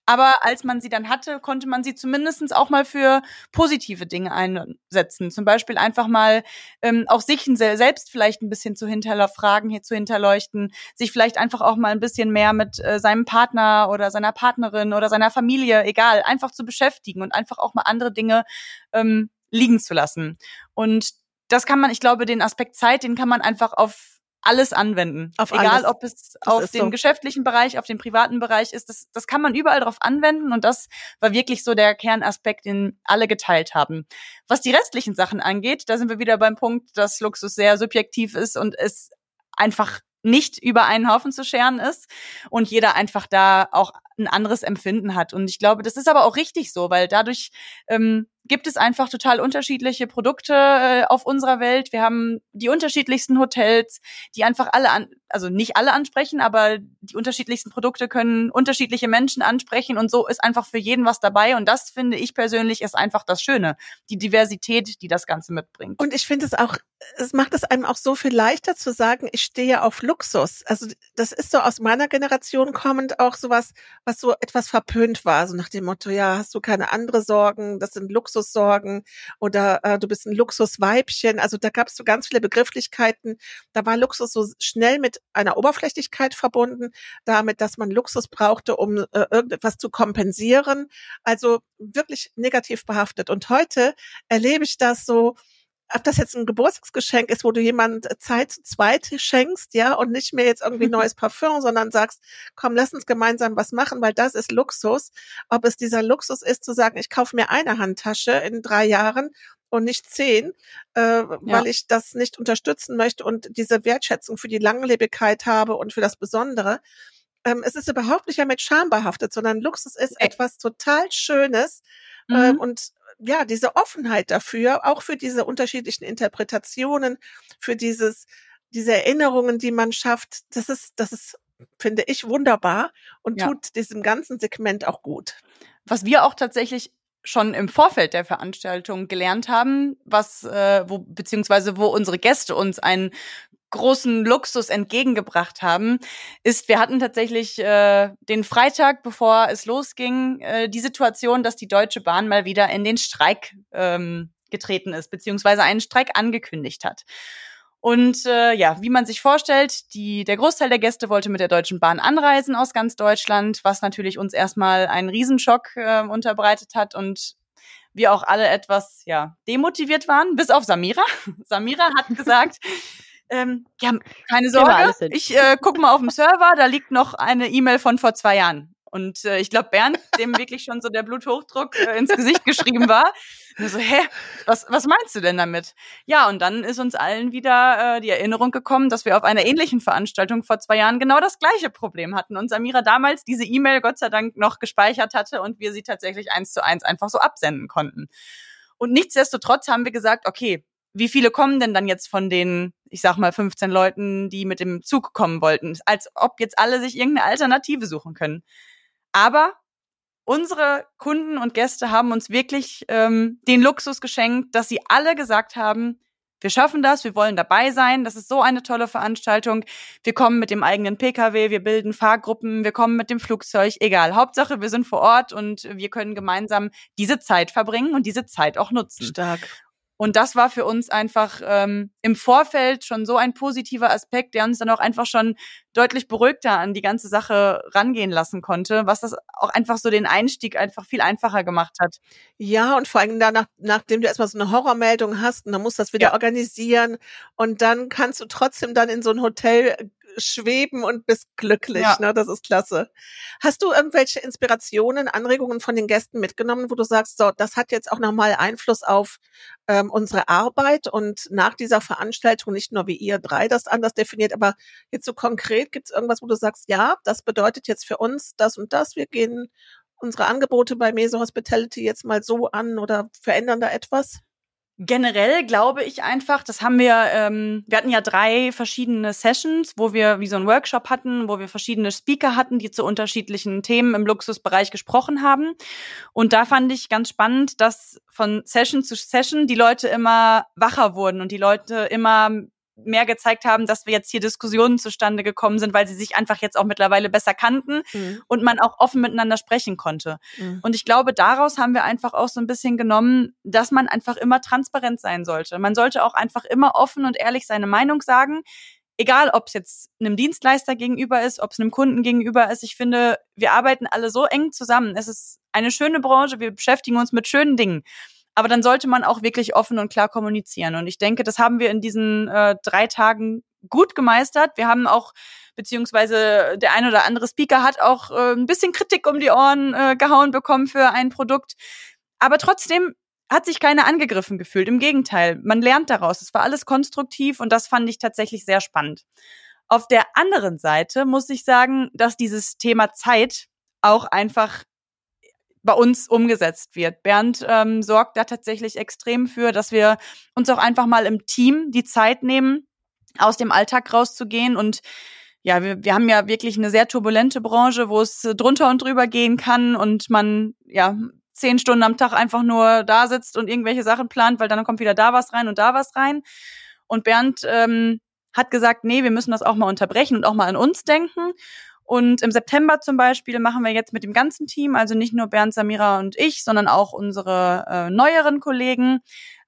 aber als man sie dann hatte, konnte man sie zumindestens auch mal für positive Dinge einsetzen. Zum Beispiel einfach mal ähm, auch sich selbst vielleicht ein bisschen zu hinterfragen, hier zu hinterleuchten, sich vielleicht einfach auch mal ein bisschen mehr mit äh, seinem Partner oder seiner Partnerin oder seiner Familie, egal, einfach zu beschäftigen und einfach auch mal andere Dinge ähm, liegen zu lassen. Und das kann man, ich glaube, den Aspekt Zeit, den kann man einfach auf alles anwenden. Auf Egal, alles. ob es das auf den so. geschäftlichen Bereich, auf den privaten Bereich ist. Das, das kann man überall drauf anwenden und das war wirklich so der Kernaspekt, den alle geteilt haben. Was die restlichen Sachen angeht, da sind wir wieder beim Punkt, dass Luxus sehr subjektiv ist und es einfach nicht über einen Haufen zu scheren ist und jeder einfach da auch ein anderes Empfinden hat. Und ich glaube, das ist aber auch richtig so, weil dadurch ähm, gibt es einfach total unterschiedliche Produkte äh, auf unserer Welt. Wir haben die unterschiedlichsten Hotels, die einfach alle an, also nicht alle ansprechen, aber die unterschiedlichsten Produkte können unterschiedliche Menschen ansprechen und so ist einfach für jeden was dabei. Und das finde ich persönlich ist einfach das Schöne, die Diversität, die das Ganze mitbringt. Und ich finde es auch, es macht es einem auch so viel leichter zu sagen, ich stehe auf Luxus. Also das ist so aus meiner Generation kommend auch sowas, was so etwas verpönt war, so nach dem Motto, ja, hast du keine andere Sorgen, das sind Luxussorgen oder äh, du bist ein Luxusweibchen. Also da gab es so ganz viele Begrifflichkeiten. Da war Luxus so schnell mit einer Oberflächlichkeit verbunden, damit, dass man Luxus brauchte, um äh, irgendetwas zu kompensieren. Also wirklich negativ behaftet. Und heute erlebe ich das so, ob das jetzt ein Geburtstagsgeschenk ist, wo du jemand Zeit zu zweit schenkst, ja, und nicht mehr jetzt irgendwie neues Parfüm, sondern sagst, komm, lass uns gemeinsam was machen, weil das ist Luxus. Ob es dieser Luxus ist, zu sagen, ich kaufe mir eine Handtasche in drei Jahren und nicht zehn, äh, ja. weil ich das nicht unterstützen möchte und diese Wertschätzung für die Langlebigkeit habe und für das Besondere. Ähm, es ist überhaupt nicht damit Scham behaftet, sondern Luxus ist etwas total Schönes. Äh, mhm. Äh, und ja, diese Offenheit dafür, auch für diese unterschiedlichen Interpretationen, für dieses, diese Erinnerungen, die man schafft, das ist, das ist, finde ich, wunderbar und ja. tut diesem ganzen Segment auch gut. Was wir auch tatsächlich schon im Vorfeld der Veranstaltung gelernt haben, was äh, wo beziehungsweise wo unsere Gäste uns einen großen Luxus entgegengebracht haben, ist, wir hatten tatsächlich äh, den Freitag, bevor es losging, äh, die Situation, dass die Deutsche Bahn mal wieder in den Streik ähm, getreten ist, beziehungsweise einen Streik angekündigt hat. Und äh, ja, wie man sich vorstellt, die, der Großteil der Gäste wollte mit der Deutschen Bahn anreisen aus ganz Deutschland, was natürlich uns erstmal einen Riesenschock äh, unterbreitet hat und wir auch alle etwas ja demotiviert waren, bis auf Samira. Samira hat gesagt, ähm, ja, keine Sorge, ich äh, guck mal auf dem Server, da liegt noch eine E-Mail von vor zwei Jahren. Und äh, ich glaube, Bernd, dem wirklich schon so der Bluthochdruck äh, ins Gesicht geschrieben war. Und so, hä, was, was meinst du denn damit? Ja, und dann ist uns allen wieder äh, die Erinnerung gekommen, dass wir auf einer ähnlichen Veranstaltung vor zwei Jahren genau das gleiche Problem hatten. Und Samira damals diese E-Mail Gott sei Dank noch gespeichert hatte und wir sie tatsächlich eins zu eins einfach so absenden konnten. Und nichtsdestotrotz haben wir gesagt, okay, wie viele kommen denn dann jetzt von den, ich sag mal, 15 Leuten, die mit dem Zug kommen wollten? Als ob jetzt alle sich irgendeine Alternative suchen können. Aber unsere Kunden und Gäste haben uns wirklich ähm, den Luxus geschenkt, dass sie alle gesagt haben, wir schaffen das, wir wollen dabei sein, das ist so eine tolle Veranstaltung. Wir kommen mit dem eigenen Pkw, wir bilden Fahrgruppen, wir kommen mit dem Flugzeug, egal. Hauptsache, wir sind vor Ort und wir können gemeinsam diese Zeit verbringen und diese Zeit auch nutzen. Stark. Und das war für uns einfach ähm, im Vorfeld schon so ein positiver Aspekt, der uns dann auch einfach schon deutlich beruhigter an die ganze Sache rangehen lassen konnte, was das auch einfach so den Einstieg einfach viel einfacher gemacht hat. Ja, und vor allem danach, nachdem du erstmal so eine Horrormeldung hast und dann musst du das wieder ja. organisieren und dann kannst du trotzdem dann in so ein Hotel schweben und bist glücklich. Ja. Ne? Das ist klasse. Hast du irgendwelche Inspirationen, Anregungen von den Gästen mitgenommen, wo du sagst, so, das hat jetzt auch nochmal Einfluss auf ähm, unsere Arbeit und nach dieser Veranstaltung nicht nur wie ihr drei das anders definiert, aber jetzt so konkret gibt es irgendwas, wo du sagst, ja, das bedeutet jetzt für uns das und das. Wir gehen unsere Angebote bei Meso Hospitality jetzt mal so an oder verändern da etwas? Generell glaube ich einfach, das haben wir, ähm, wir hatten ja drei verschiedene Sessions, wo wir wie so einen Workshop hatten, wo wir verschiedene Speaker hatten, die zu unterschiedlichen Themen im Luxusbereich gesprochen haben. Und da fand ich ganz spannend, dass von Session zu Session die Leute immer wacher wurden und die Leute immer mehr gezeigt haben, dass wir jetzt hier Diskussionen zustande gekommen sind, weil sie sich einfach jetzt auch mittlerweile besser kannten mhm. und man auch offen miteinander sprechen konnte. Mhm. Und ich glaube, daraus haben wir einfach auch so ein bisschen genommen, dass man einfach immer transparent sein sollte. Man sollte auch einfach immer offen und ehrlich seine Meinung sagen. Egal, ob es jetzt einem Dienstleister gegenüber ist, ob es einem Kunden gegenüber ist. Ich finde, wir arbeiten alle so eng zusammen. Es ist eine schöne Branche. Wir beschäftigen uns mit schönen Dingen. Aber dann sollte man auch wirklich offen und klar kommunizieren. Und ich denke, das haben wir in diesen äh, drei Tagen gut gemeistert. Wir haben auch beziehungsweise der ein oder andere Speaker hat auch äh, ein bisschen Kritik um die Ohren äh, gehauen bekommen für ein Produkt. Aber trotzdem hat sich keiner angegriffen gefühlt. Im Gegenteil, man lernt daraus. Es war alles konstruktiv und das fand ich tatsächlich sehr spannend. Auf der anderen Seite muss ich sagen, dass dieses Thema Zeit auch einfach bei uns umgesetzt wird. Bernd ähm, sorgt da tatsächlich extrem für, dass wir uns auch einfach mal im Team die Zeit nehmen, aus dem Alltag rauszugehen und ja, wir, wir haben ja wirklich eine sehr turbulente Branche, wo es drunter und drüber gehen kann und man ja zehn Stunden am Tag einfach nur da sitzt und irgendwelche Sachen plant, weil dann kommt wieder da was rein und da was rein. Und Bernd ähm, hat gesagt, nee, wir müssen das auch mal unterbrechen und auch mal an uns denken. Und im September zum Beispiel machen wir jetzt mit dem ganzen Team, also nicht nur Bernd, Samira und ich, sondern auch unsere äh, neueren Kollegen,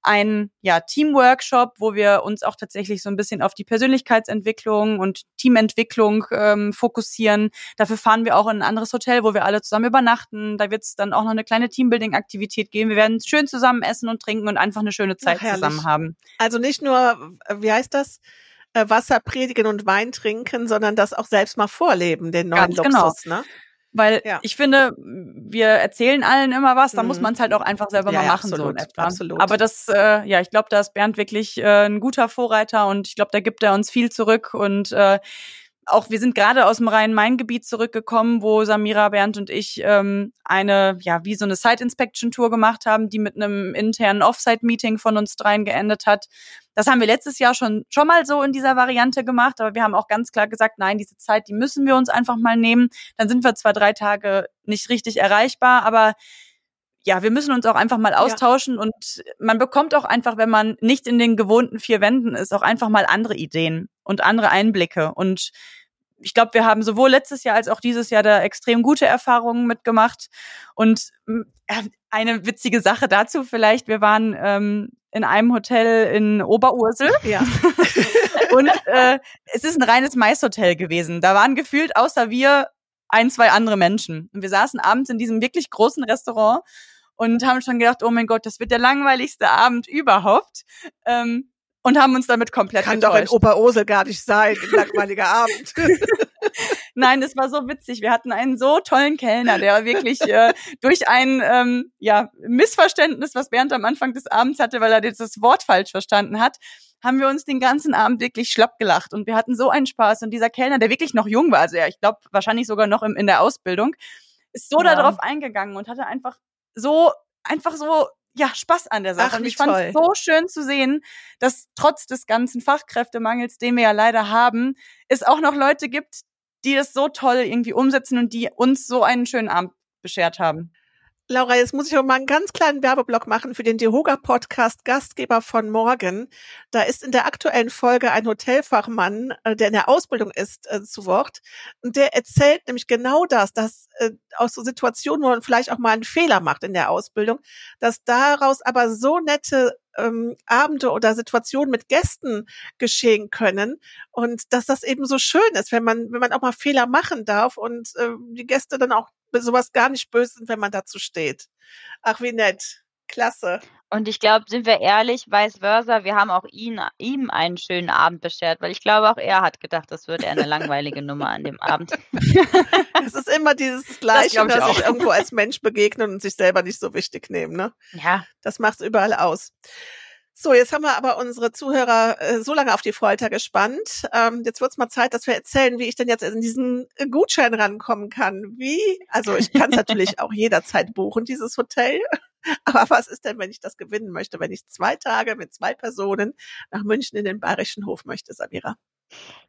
ein ja, Teamworkshop, wo wir uns auch tatsächlich so ein bisschen auf die Persönlichkeitsentwicklung und Teamentwicklung ähm, fokussieren. Dafür fahren wir auch in ein anderes Hotel, wo wir alle zusammen übernachten. Da wird es dann auch noch eine kleine Teambuilding-Aktivität geben. Wir werden schön zusammen essen und trinken und einfach eine schöne Zeit Ach, zusammen haben. Also nicht nur, wie heißt das? Äh, Wasser predigen und Wein trinken, sondern das auch selbst mal vorleben, den neuen Ganz genau. Luxus, genau. ne? Weil ja. ich finde, wir erzählen allen immer was, da mhm. muss man es halt auch einfach selber ja, mal machen, absolut, so in etwa. Absolut. Aber das, äh, ja, ich glaube, da ist Bernd wirklich äh, ein guter Vorreiter und ich glaube, da gibt er uns viel zurück und äh, auch wir sind gerade aus dem Rhein-Main-Gebiet zurückgekommen, wo Samira, Bernd und ich ähm, eine, ja, wie so eine Site-Inspection-Tour gemacht haben, die mit einem internen Offsite-Meeting von uns dreien geendet hat. Das haben wir letztes Jahr schon, schon mal so in dieser Variante gemacht, aber wir haben auch ganz klar gesagt, nein, diese Zeit, die müssen wir uns einfach mal nehmen. Dann sind wir zwar drei Tage nicht richtig erreichbar, aber ja, wir müssen uns auch einfach mal austauschen ja. und man bekommt auch einfach, wenn man nicht in den gewohnten vier Wänden ist, auch einfach mal andere Ideen und andere Einblicke. Und ich glaube, wir haben sowohl letztes Jahr als auch dieses Jahr da extrem gute Erfahrungen mitgemacht. Und äh, eine witzige Sache dazu vielleicht, wir waren ähm, in einem Hotel in Oberursel. Ja. und äh, es ist ein reines Maishotel gewesen. Da waren gefühlt außer wir ein, zwei andere Menschen. Und wir saßen abends in diesem wirklich großen Restaurant und haben schon gedacht, oh mein Gott, das wird der langweiligste Abend überhaupt. Ähm, und haben uns damit komplett Kann getäuscht. doch in Oberursel gar nicht sein, ein langweiliger Abend. Nein, es war so witzig. Wir hatten einen so tollen Kellner, der wirklich äh, durch ein ähm, ja, Missverständnis, was Bernd am Anfang des Abends hatte, weil er das Wort falsch verstanden hat, haben wir uns den ganzen Abend wirklich schlapp gelacht und wir hatten so einen Spaß. Und dieser Kellner, der wirklich noch jung war, also ja, ich glaube wahrscheinlich sogar noch im, in der Ausbildung, ist so ja. darauf eingegangen und hatte einfach so einfach so ja Spaß an der Sache. Ach, und ich fand es so schön zu sehen, dass trotz des ganzen Fachkräftemangels, den wir ja leider haben, es auch noch Leute gibt, die das so toll irgendwie umsetzen und die uns so einen schönen Abend beschert haben. Laura, jetzt muss ich mal einen ganz kleinen Werbeblock machen für den Dehoga Podcast Gastgeber von morgen. Da ist in der aktuellen Folge ein Hotelfachmann, äh, der in der Ausbildung ist, äh, zu Wort. Und der erzählt nämlich genau das, dass äh, aus so Situationen, wo man vielleicht auch mal einen Fehler macht in der Ausbildung, dass daraus aber so nette ähm, Abende oder Situationen mit Gästen geschehen können und dass das eben so schön ist, wenn man wenn man auch mal Fehler machen darf und äh, die Gäste dann auch sowas gar nicht böse sind, wenn man dazu steht. Ach wie nett. Klasse. Und ich glaube, sind wir ehrlich, vice versa, wir haben auch ihn, ihm einen schönen Abend beschert, weil ich glaube, auch er hat gedacht, das wird eine langweilige Nummer an dem Abend. es ist immer dieses Gleiche, das dass sich irgendwo als Mensch begegnen und sich selber nicht so wichtig nehmen. Ne? Ja. Das macht's überall aus. So, jetzt haben wir aber unsere Zuhörer äh, so lange auf die Folter gespannt. Ähm, jetzt wird's mal Zeit, dass wir erzählen, wie ich denn jetzt in diesen äh, Gutschein rankommen kann. Wie? Also ich kann natürlich auch jederzeit buchen, dieses Hotel. Aber was ist denn, wenn ich das gewinnen möchte, wenn ich zwei Tage mit zwei Personen nach München in den Bayerischen Hof möchte, Samira?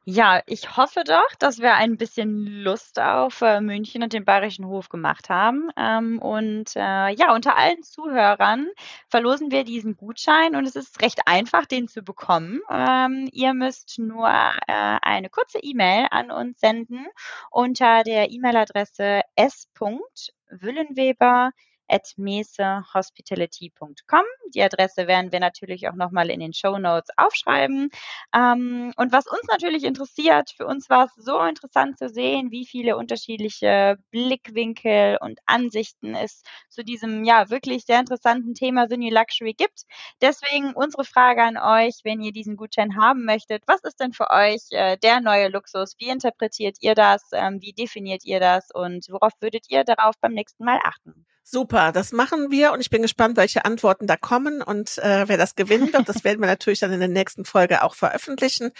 Ja, ich hoffe doch, dass wir ein bisschen Lust auf äh, München und den Bayerischen Hof gemacht haben. Ähm, und äh, ja, unter allen Zuhörern verlosen wir diesen Gutschein und es ist recht einfach, den zu bekommen. Ähm, ihr müsst nur äh, eine kurze E-Mail an uns senden unter der E-Mail-Adresse s.wüllenweber at mesehospitality.com. Die Adresse werden wir natürlich auch nochmal in den Show Notes aufschreiben. Ähm, und was uns natürlich interessiert, für uns war es so interessant zu sehen, wie viele unterschiedliche Blickwinkel und Ansichten es zu diesem ja wirklich sehr interessanten Thema Sony Luxury gibt. Deswegen unsere Frage an euch, wenn ihr diesen Gutschein haben möchtet, was ist denn für euch äh, der neue Luxus? Wie interpretiert ihr das? Ähm, wie definiert ihr das? Und worauf würdet ihr darauf beim nächsten Mal achten? Super, das machen wir und ich bin gespannt, welche Antworten da kommen und äh, wer das gewinnen wird. Das werden wir natürlich dann in der nächsten Folge auch veröffentlichen.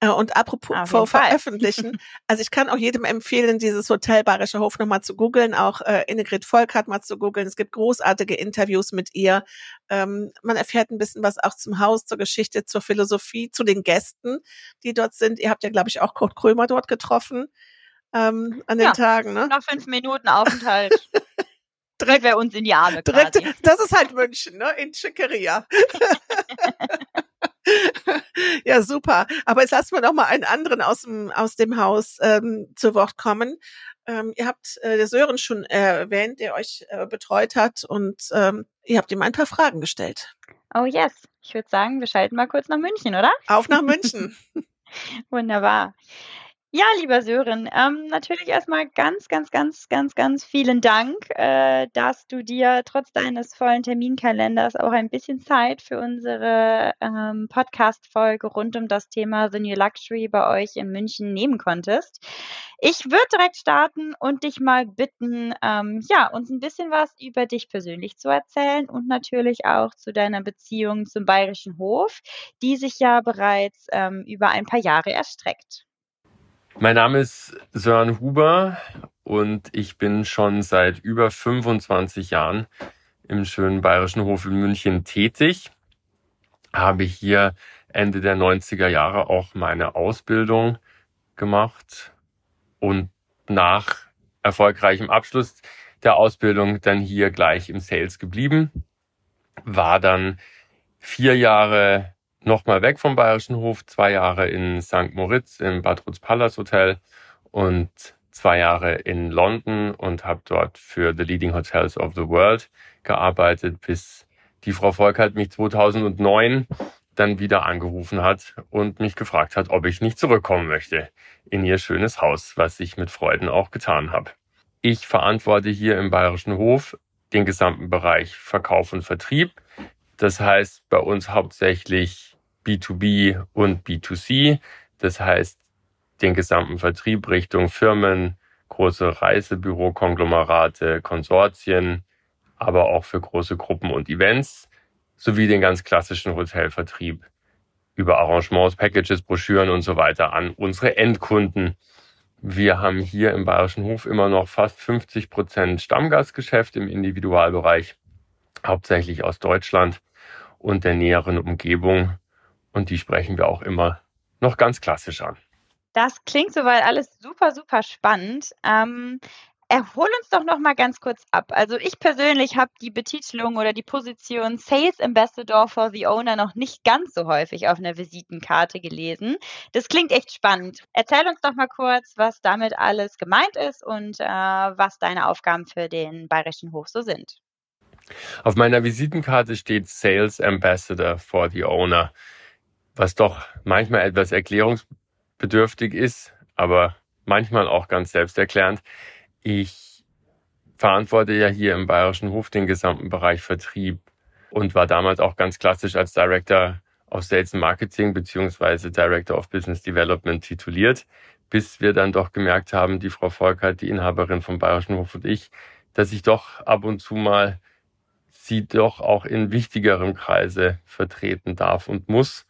Äh, und apropos vor veröffentlichen, also ich kann auch jedem empfehlen, dieses Hotel Bayerischer Hof nochmal zu googeln, auch äh, Innegrid Volkert mal zu googeln. Es gibt großartige Interviews mit ihr. Ähm, man erfährt ein bisschen was auch zum Haus, zur Geschichte, zur Philosophie, zu den Gästen, die dort sind. Ihr habt ja, glaube ich, auch Kurt Krömer dort getroffen ähm, an den ja, Tagen. Ne? Nach fünf Minuten Aufenthalt. direkt bei uns in die Arme direkt, quasi. Das ist halt München, ne? In Schickeria. ja, super. Aber jetzt lassen wir noch mal einen anderen aus dem, aus dem Haus ähm, zu Wort kommen. Ähm, ihr habt äh, der Sören schon erwähnt, der euch äh, betreut hat und ähm, ihr habt ihm ein paar Fragen gestellt. Oh yes. Ich würde sagen, wir schalten mal kurz nach München, oder? Auf nach München. Wunderbar. Ja, lieber Sören, ähm, natürlich erstmal ganz, ganz, ganz, ganz, ganz vielen Dank, äh, dass du dir trotz deines vollen Terminkalenders auch ein bisschen Zeit für unsere ähm, Podcast-Folge rund um das Thema The New Luxury bei euch in München nehmen konntest. Ich würde direkt starten und dich mal bitten, ähm, ja, uns ein bisschen was über dich persönlich zu erzählen und natürlich auch zu deiner Beziehung zum Bayerischen Hof, die sich ja bereits ähm, über ein paar Jahre erstreckt. Mein Name ist Sören Huber und ich bin schon seit über 25 Jahren im schönen Bayerischen Hof in München tätig. Habe hier Ende der 90er Jahre auch meine Ausbildung gemacht und nach erfolgreichem Abschluss der Ausbildung dann hier gleich im Sales geblieben. War dann vier Jahre nochmal weg vom Bayerischen Hof, zwei Jahre in St. Moritz im Bad Rutz Palace Hotel und zwei Jahre in London und habe dort für The Leading Hotels of the World gearbeitet, bis die Frau Volkert mich 2009 dann wieder angerufen hat und mich gefragt hat, ob ich nicht zurückkommen möchte in ihr schönes Haus, was ich mit Freuden auch getan habe. Ich verantworte hier im Bayerischen Hof den gesamten Bereich Verkauf und Vertrieb. Das heißt bei uns hauptsächlich B2B und B2C. Das heißt, den gesamten Vertrieb Richtung Firmen, große Reisebürokonglomerate, Konsortien, aber auch für große Gruppen und Events, sowie den ganz klassischen Hotelvertrieb über Arrangements, Packages, Broschüren und so weiter an unsere Endkunden. Wir haben hier im Bayerischen Hof immer noch fast 50 Prozent Stammgastgeschäft im Individualbereich, hauptsächlich aus Deutschland und der näheren Umgebung. Und die sprechen wir auch immer noch ganz klassisch an. Das klingt soweit alles super, super spannend. Ähm, erhol uns doch noch mal ganz kurz ab. Also ich persönlich habe die Betitelung oder die Position Sales Ambassador for the Owner noch nicht ganz so häufig auf einer Visitenkarte gelesen. Das klingt echt spannend. Erzähl uns doch mal kurz, was damit alles gemeint ist und äh, was deine Aufgaben für den Bayerischen Hof so sind. Auf meiner Visitenkarte steht Sales Ambassador for the Owner was doch manchmal etwas erklärungsbedürftig ist, aber manchmal auch ganz selbsterklärend. Ich verantworte ja hier im Bayerischen Hof den gesamten Bereich Vertrieb und war damals auch ganz klassisch als Director of Sales and Marketing beziehungsweise Director of Business Development tituliert, bis wir dann doch gemerkt haben, die Frau Volkert, die Inhaberin vom Bayerischen Hof und ich, dass ich doch ab und zu mal sie doch auch in wichtigeren Kreise vertreten darf und muss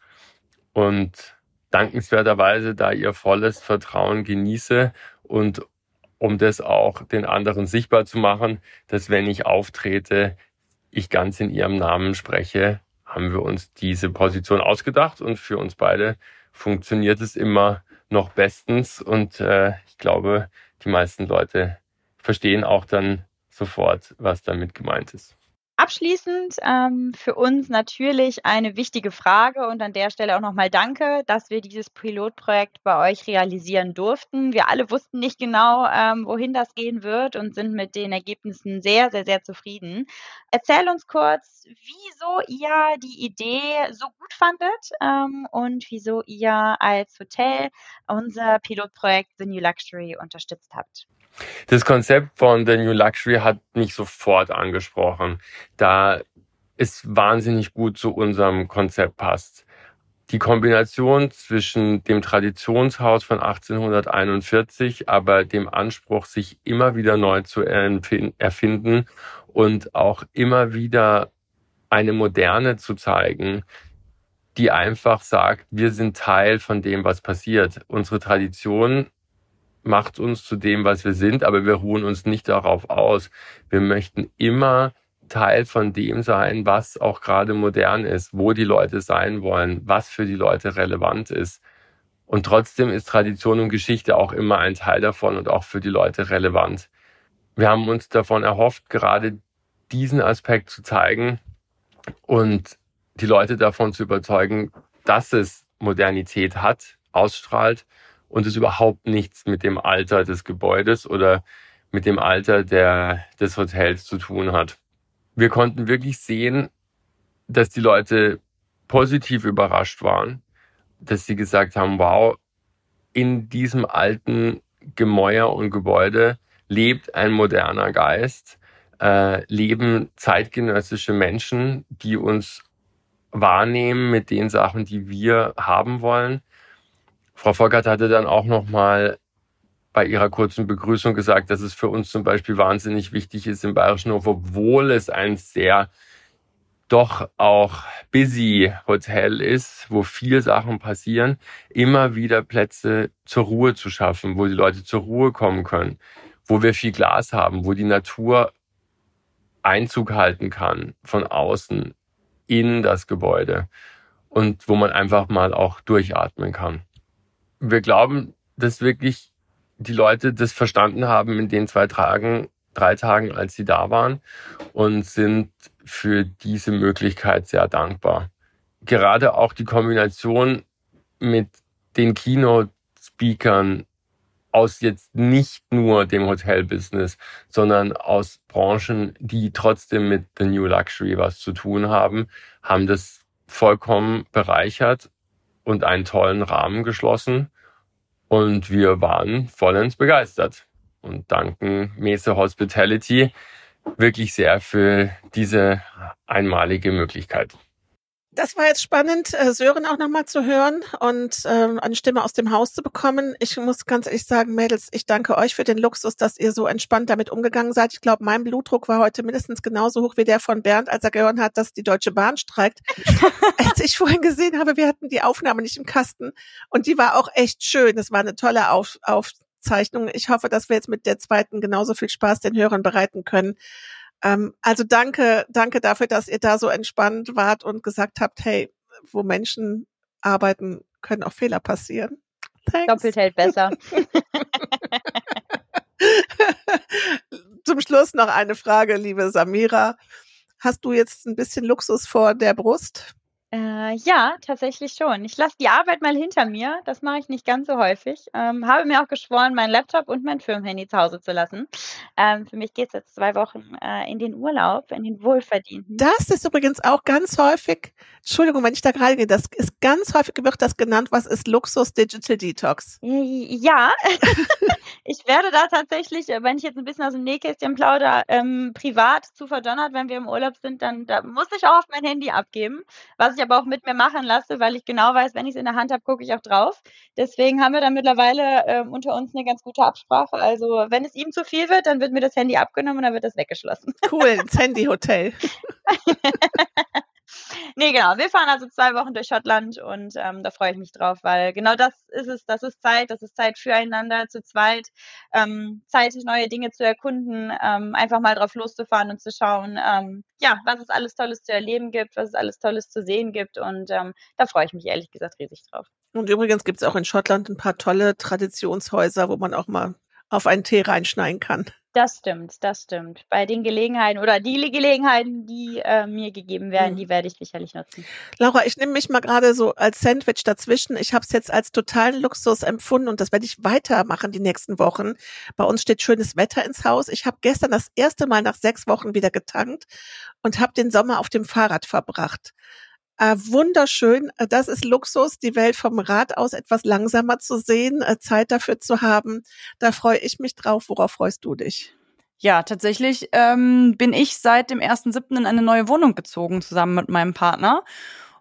und dankenswerterweise da ihr volles Vertrauen genieße und um das auch den anderen sichtbar zu machen, dass wenn ich auftrete, ich ganz in ihrem Namen spreche, haben wir uns diese Position ausgedacht und für uns beide funktioniert es immer noch bestens und äh, ich glaube, die meisten Leute verstehen auch dann sofort, was damit gemeint ist. Abschließend ähm, für uns natürlich eine wichtige Frage und an der Stelle auch nochmal Danke, dass wir dieses Pilotprojekt bei euch realisieren durften. Wir alle wussten nicht genau, ähm, wohin das gehen wird und sind mit den Ergebnissen sehr, sehr, sehr zufrieden. Erzähl uns kurz, wieso ihr die Idee so gut fandet ähm, und wieso ihr als Hotel unser Pilotprojekt The New Luxury unterstützt habt. Das Konzept von The New Luxury hat mich sofort angesprochen, da es wahnsinnig gut zu unserem Konzept passt. Die Kombination zwischen dem Traditionshaus von 1841, aber dem Anspruch, sich immer wieder neu zu erfinden und auch immer wieder eine Moderne zu zeigen, die einfach sagt, wir sind Teil von dem, was passiert. Unsere Tradition macht uns zu dem, was wir sind, aber wir ruhen uns nicht darauf aus. Wir möchten immer Teil von dem sein, was auch gerade modern ist, wo die Leute sein wollen, was für die Leute relevant ist. Und trotzdem ist Tradition und Geschichte auch immer ein Teil davon und auch für die Leute relevant. Wir haben uns davon erhofft, gerade diesen Aspekt zu zeigen und die Leute davon zu überzeugen, dass es Modernität hat, ausstrahlt und es überhaupt nichts mit dem Alter des Gebäudes oder mit dem Alter der, des Hotels zu tun hat. Wir konnten wirklich sehen, dass die Leute positiv überrascht waren, dass sie gesagt haben, wow, in diesem alten Gemäuer und Gebäude lebt ein moderner Geist, äh, leben zeitgenössische Menschen, die uns wahrnehmen mit den Sachen, die wir haben wollen. Frau Volkert hatte dann auch noch mal bei ihrer kurzen Begrüßung gesagt, dass es für uns zum Beispiel wahnsinnig wichtig ist im Bayerischen Hof, obwohl es ein sehr doch auch busy Hotel ist, wo viel Sachen passieren, immer wieder Plätze zur Ruhe zu schaffen, wo die Leute zur Ruhe kommen können, wo wir viel Glas haben, wo die Natur Einzug halten kann von außen in das Gebäude und wo man einfach mal auch durchatmen kann. Wir glauben, dass wirklich die Leute das verstanden haben in den zwei Tagen, drei Tagen, als sie da waren und sind für diese Möglichkeit sehr dankbar. Gerade auch die Kombination mit den Keynote-Speakern aus jetzt nicht nur dem Hotelbusiness, sondern aus Branchen, die trotzdem mit The New Luxury was zu tun haben, haben das vollkommen bereichert und einen tollen Rahmen geschlossen. Und wir waren vollends begeistert und danken Mese Hospitality wirklich sehr für diese einmalige Möglichkeit. Das war jetzt spannend, äh, Sören auch nochmal zu hören und ähm, eine Stimme aus dem Haus zu bekommen. Ich muss ganz ehrlich sagen, Mädels, ich danke euch für den Luxus, dass ihr so entspannt damit umgegangen seid. Ich glaube, mein Blutdruck war heute mindestens genauso hoch wie der von Bernd, als er gehört hat, dass die Deutsche Bahn streikt. als ich vorhin gesehen habe, wir hatten die Aufnahme nicht im Kasten und die war auch echt schön. Das war eine tolle Auf Aufzeichnung. Ich hoffe, dass wir jetzt mit der zweiten genauso viel Spaß den Hörern bereiten können. Ähm, also danke, danke dafür, dass ihr da so entspannt wart und gesagt habt, hey, wo Menschen arbeiten, können auch Fehler passieren. Thanks. Doppelt hält besser. Zum Schluss noch eine Frage, liebe Samira. Hast du jetzt ein bisschen Luxus vor der Brust? Äh, ja, tatsächlich schon. Ich lasse die Arbeit mal hinter mir. Das mache ich nicht ganz so häufig. Ähm, habe mir auch geschworen, meinen Laptop und mein Firmenhandy zu Hause zu lassen. Ähm, für mich geht es jetzt zwei Wochen äh, in den Urlaub, in den wohlverdienten. Das ist übrigens auch ganz häufig, Entschuldigung, wenn ich da gerade gehe, das ist ganz häufig wird das genannt, was ist Luxus Digital Detox? Ja, ich werde da tatsächlich, äh, wenn ich jetzt ein bisschen aus dem Nähkästchen plaudere, ähm, privat zu verdonnert, wenn wir im Urlaub sind, dann da muss ich auch auf mein Handy abgeben, was ich aber auch mit mir machen lasse, weil ich genau weiß, wenn ich es in der Hand habe, gucke ich auch drauf. Deswegen haben wir dann mittlerweile äh, unter uns eine ganz gute Absprache. Also wenn es ihm zu viel wird, dann wird mir das Handy abgenommen und dann wird das weggeschlossen. Cool, ins Handyhotel. nee, genau. Wir fahren also zwei Wochen durch Schottland und ähm, da freue ich mich drauf, weil genau das ist es. Das ist Zeit. Das ist Zeit füreinander zu zweit. Ähm, Zeit, neue Dinge zu erkunden, ähm, einfach mal drauf loszufahren und zu schauen, ähm, ja, was es alles Tolles zu erleben gibt, was es alles Tolles zu sehen gibt. Und ähm, da freue ich mich ehrlich gesagt riesig drauf. Und übrigens gibt es auch in Schottland ein paar tolle Traditionshäuser, wo man auch mal auf einen Tee reinschneiden kann. Das stimmt, das stimmt. Bei den Gelegenheiten oder die Gelegenheiten, die äh, mir gegeben werden, mhm. die werde ich sicherlich nutzen. Laura, ich nehme mich mal gerade so als Sandwich dazwischen. Ich habe es jetzt als totalen Luxus empfunden und das werde ich weitermachen die nächsten Wochen. Bei uns steht schönes Wetter ins Haus. Ich habe gestern das erste Mal nach sechs Wochen wieder getankt und habe den Sommer auf dem Fahrrad verbracht. Äh, wunderschön. Äh, das ist Luxus, die Welt vom Rad aus etwas langsamer zu sehen, äh, Zeit dafür zu haben. Da freue ich mich drauf. Worauf freust du dich? Ja, tatsächlich ähm, bin ich seit dem 1.7. in eine neue Wohnung gezogen, zusammen mit meinem Partner.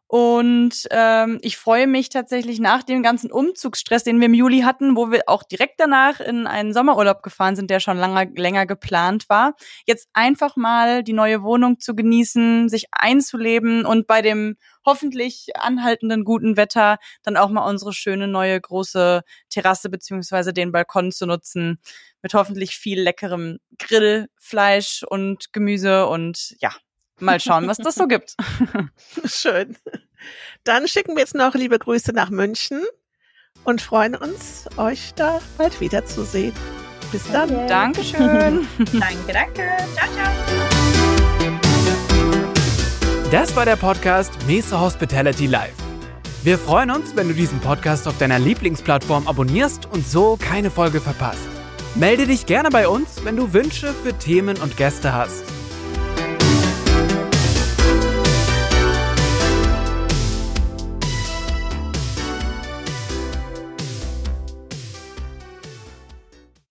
Und ähm, ich freue mich tatsächlich nach dem ganzen Umzugsstress, den wir im Juli hatten, wo wir auch direkt danach in einen Sommerurlaub gefahren sind, der schon lange, länger geplant war, jetzt einfach mal die neue Wohnung zu genießen, sich einzuleben und bei dem hoffentlich anhaltenden guten Wetter dann auch mal unsere schöne neue große Terrasse beziehungsweise den Balkon zu nutzen mit hoffentlich viel leckerem Grillfleisch und Gemüse und ja, Mal schauen, was das so gibt. Schön. Dann schicken wir jetzt noch liebe Grüße nach München und freuen uns, euch da bald wiederzusehen. Bis dann. Okay. Dankeschön. danke, danke. Ciao, ciao. Das war der Podcast Mesa Hospitality Live. Wir freuen uns, wenn du diesen Podcast auf deiner Lieblingsplattform abonnierst und so keine Folge verpasst. Melde dich gerne bei uns, wenn du Wünsche für Themen und Gäste hast.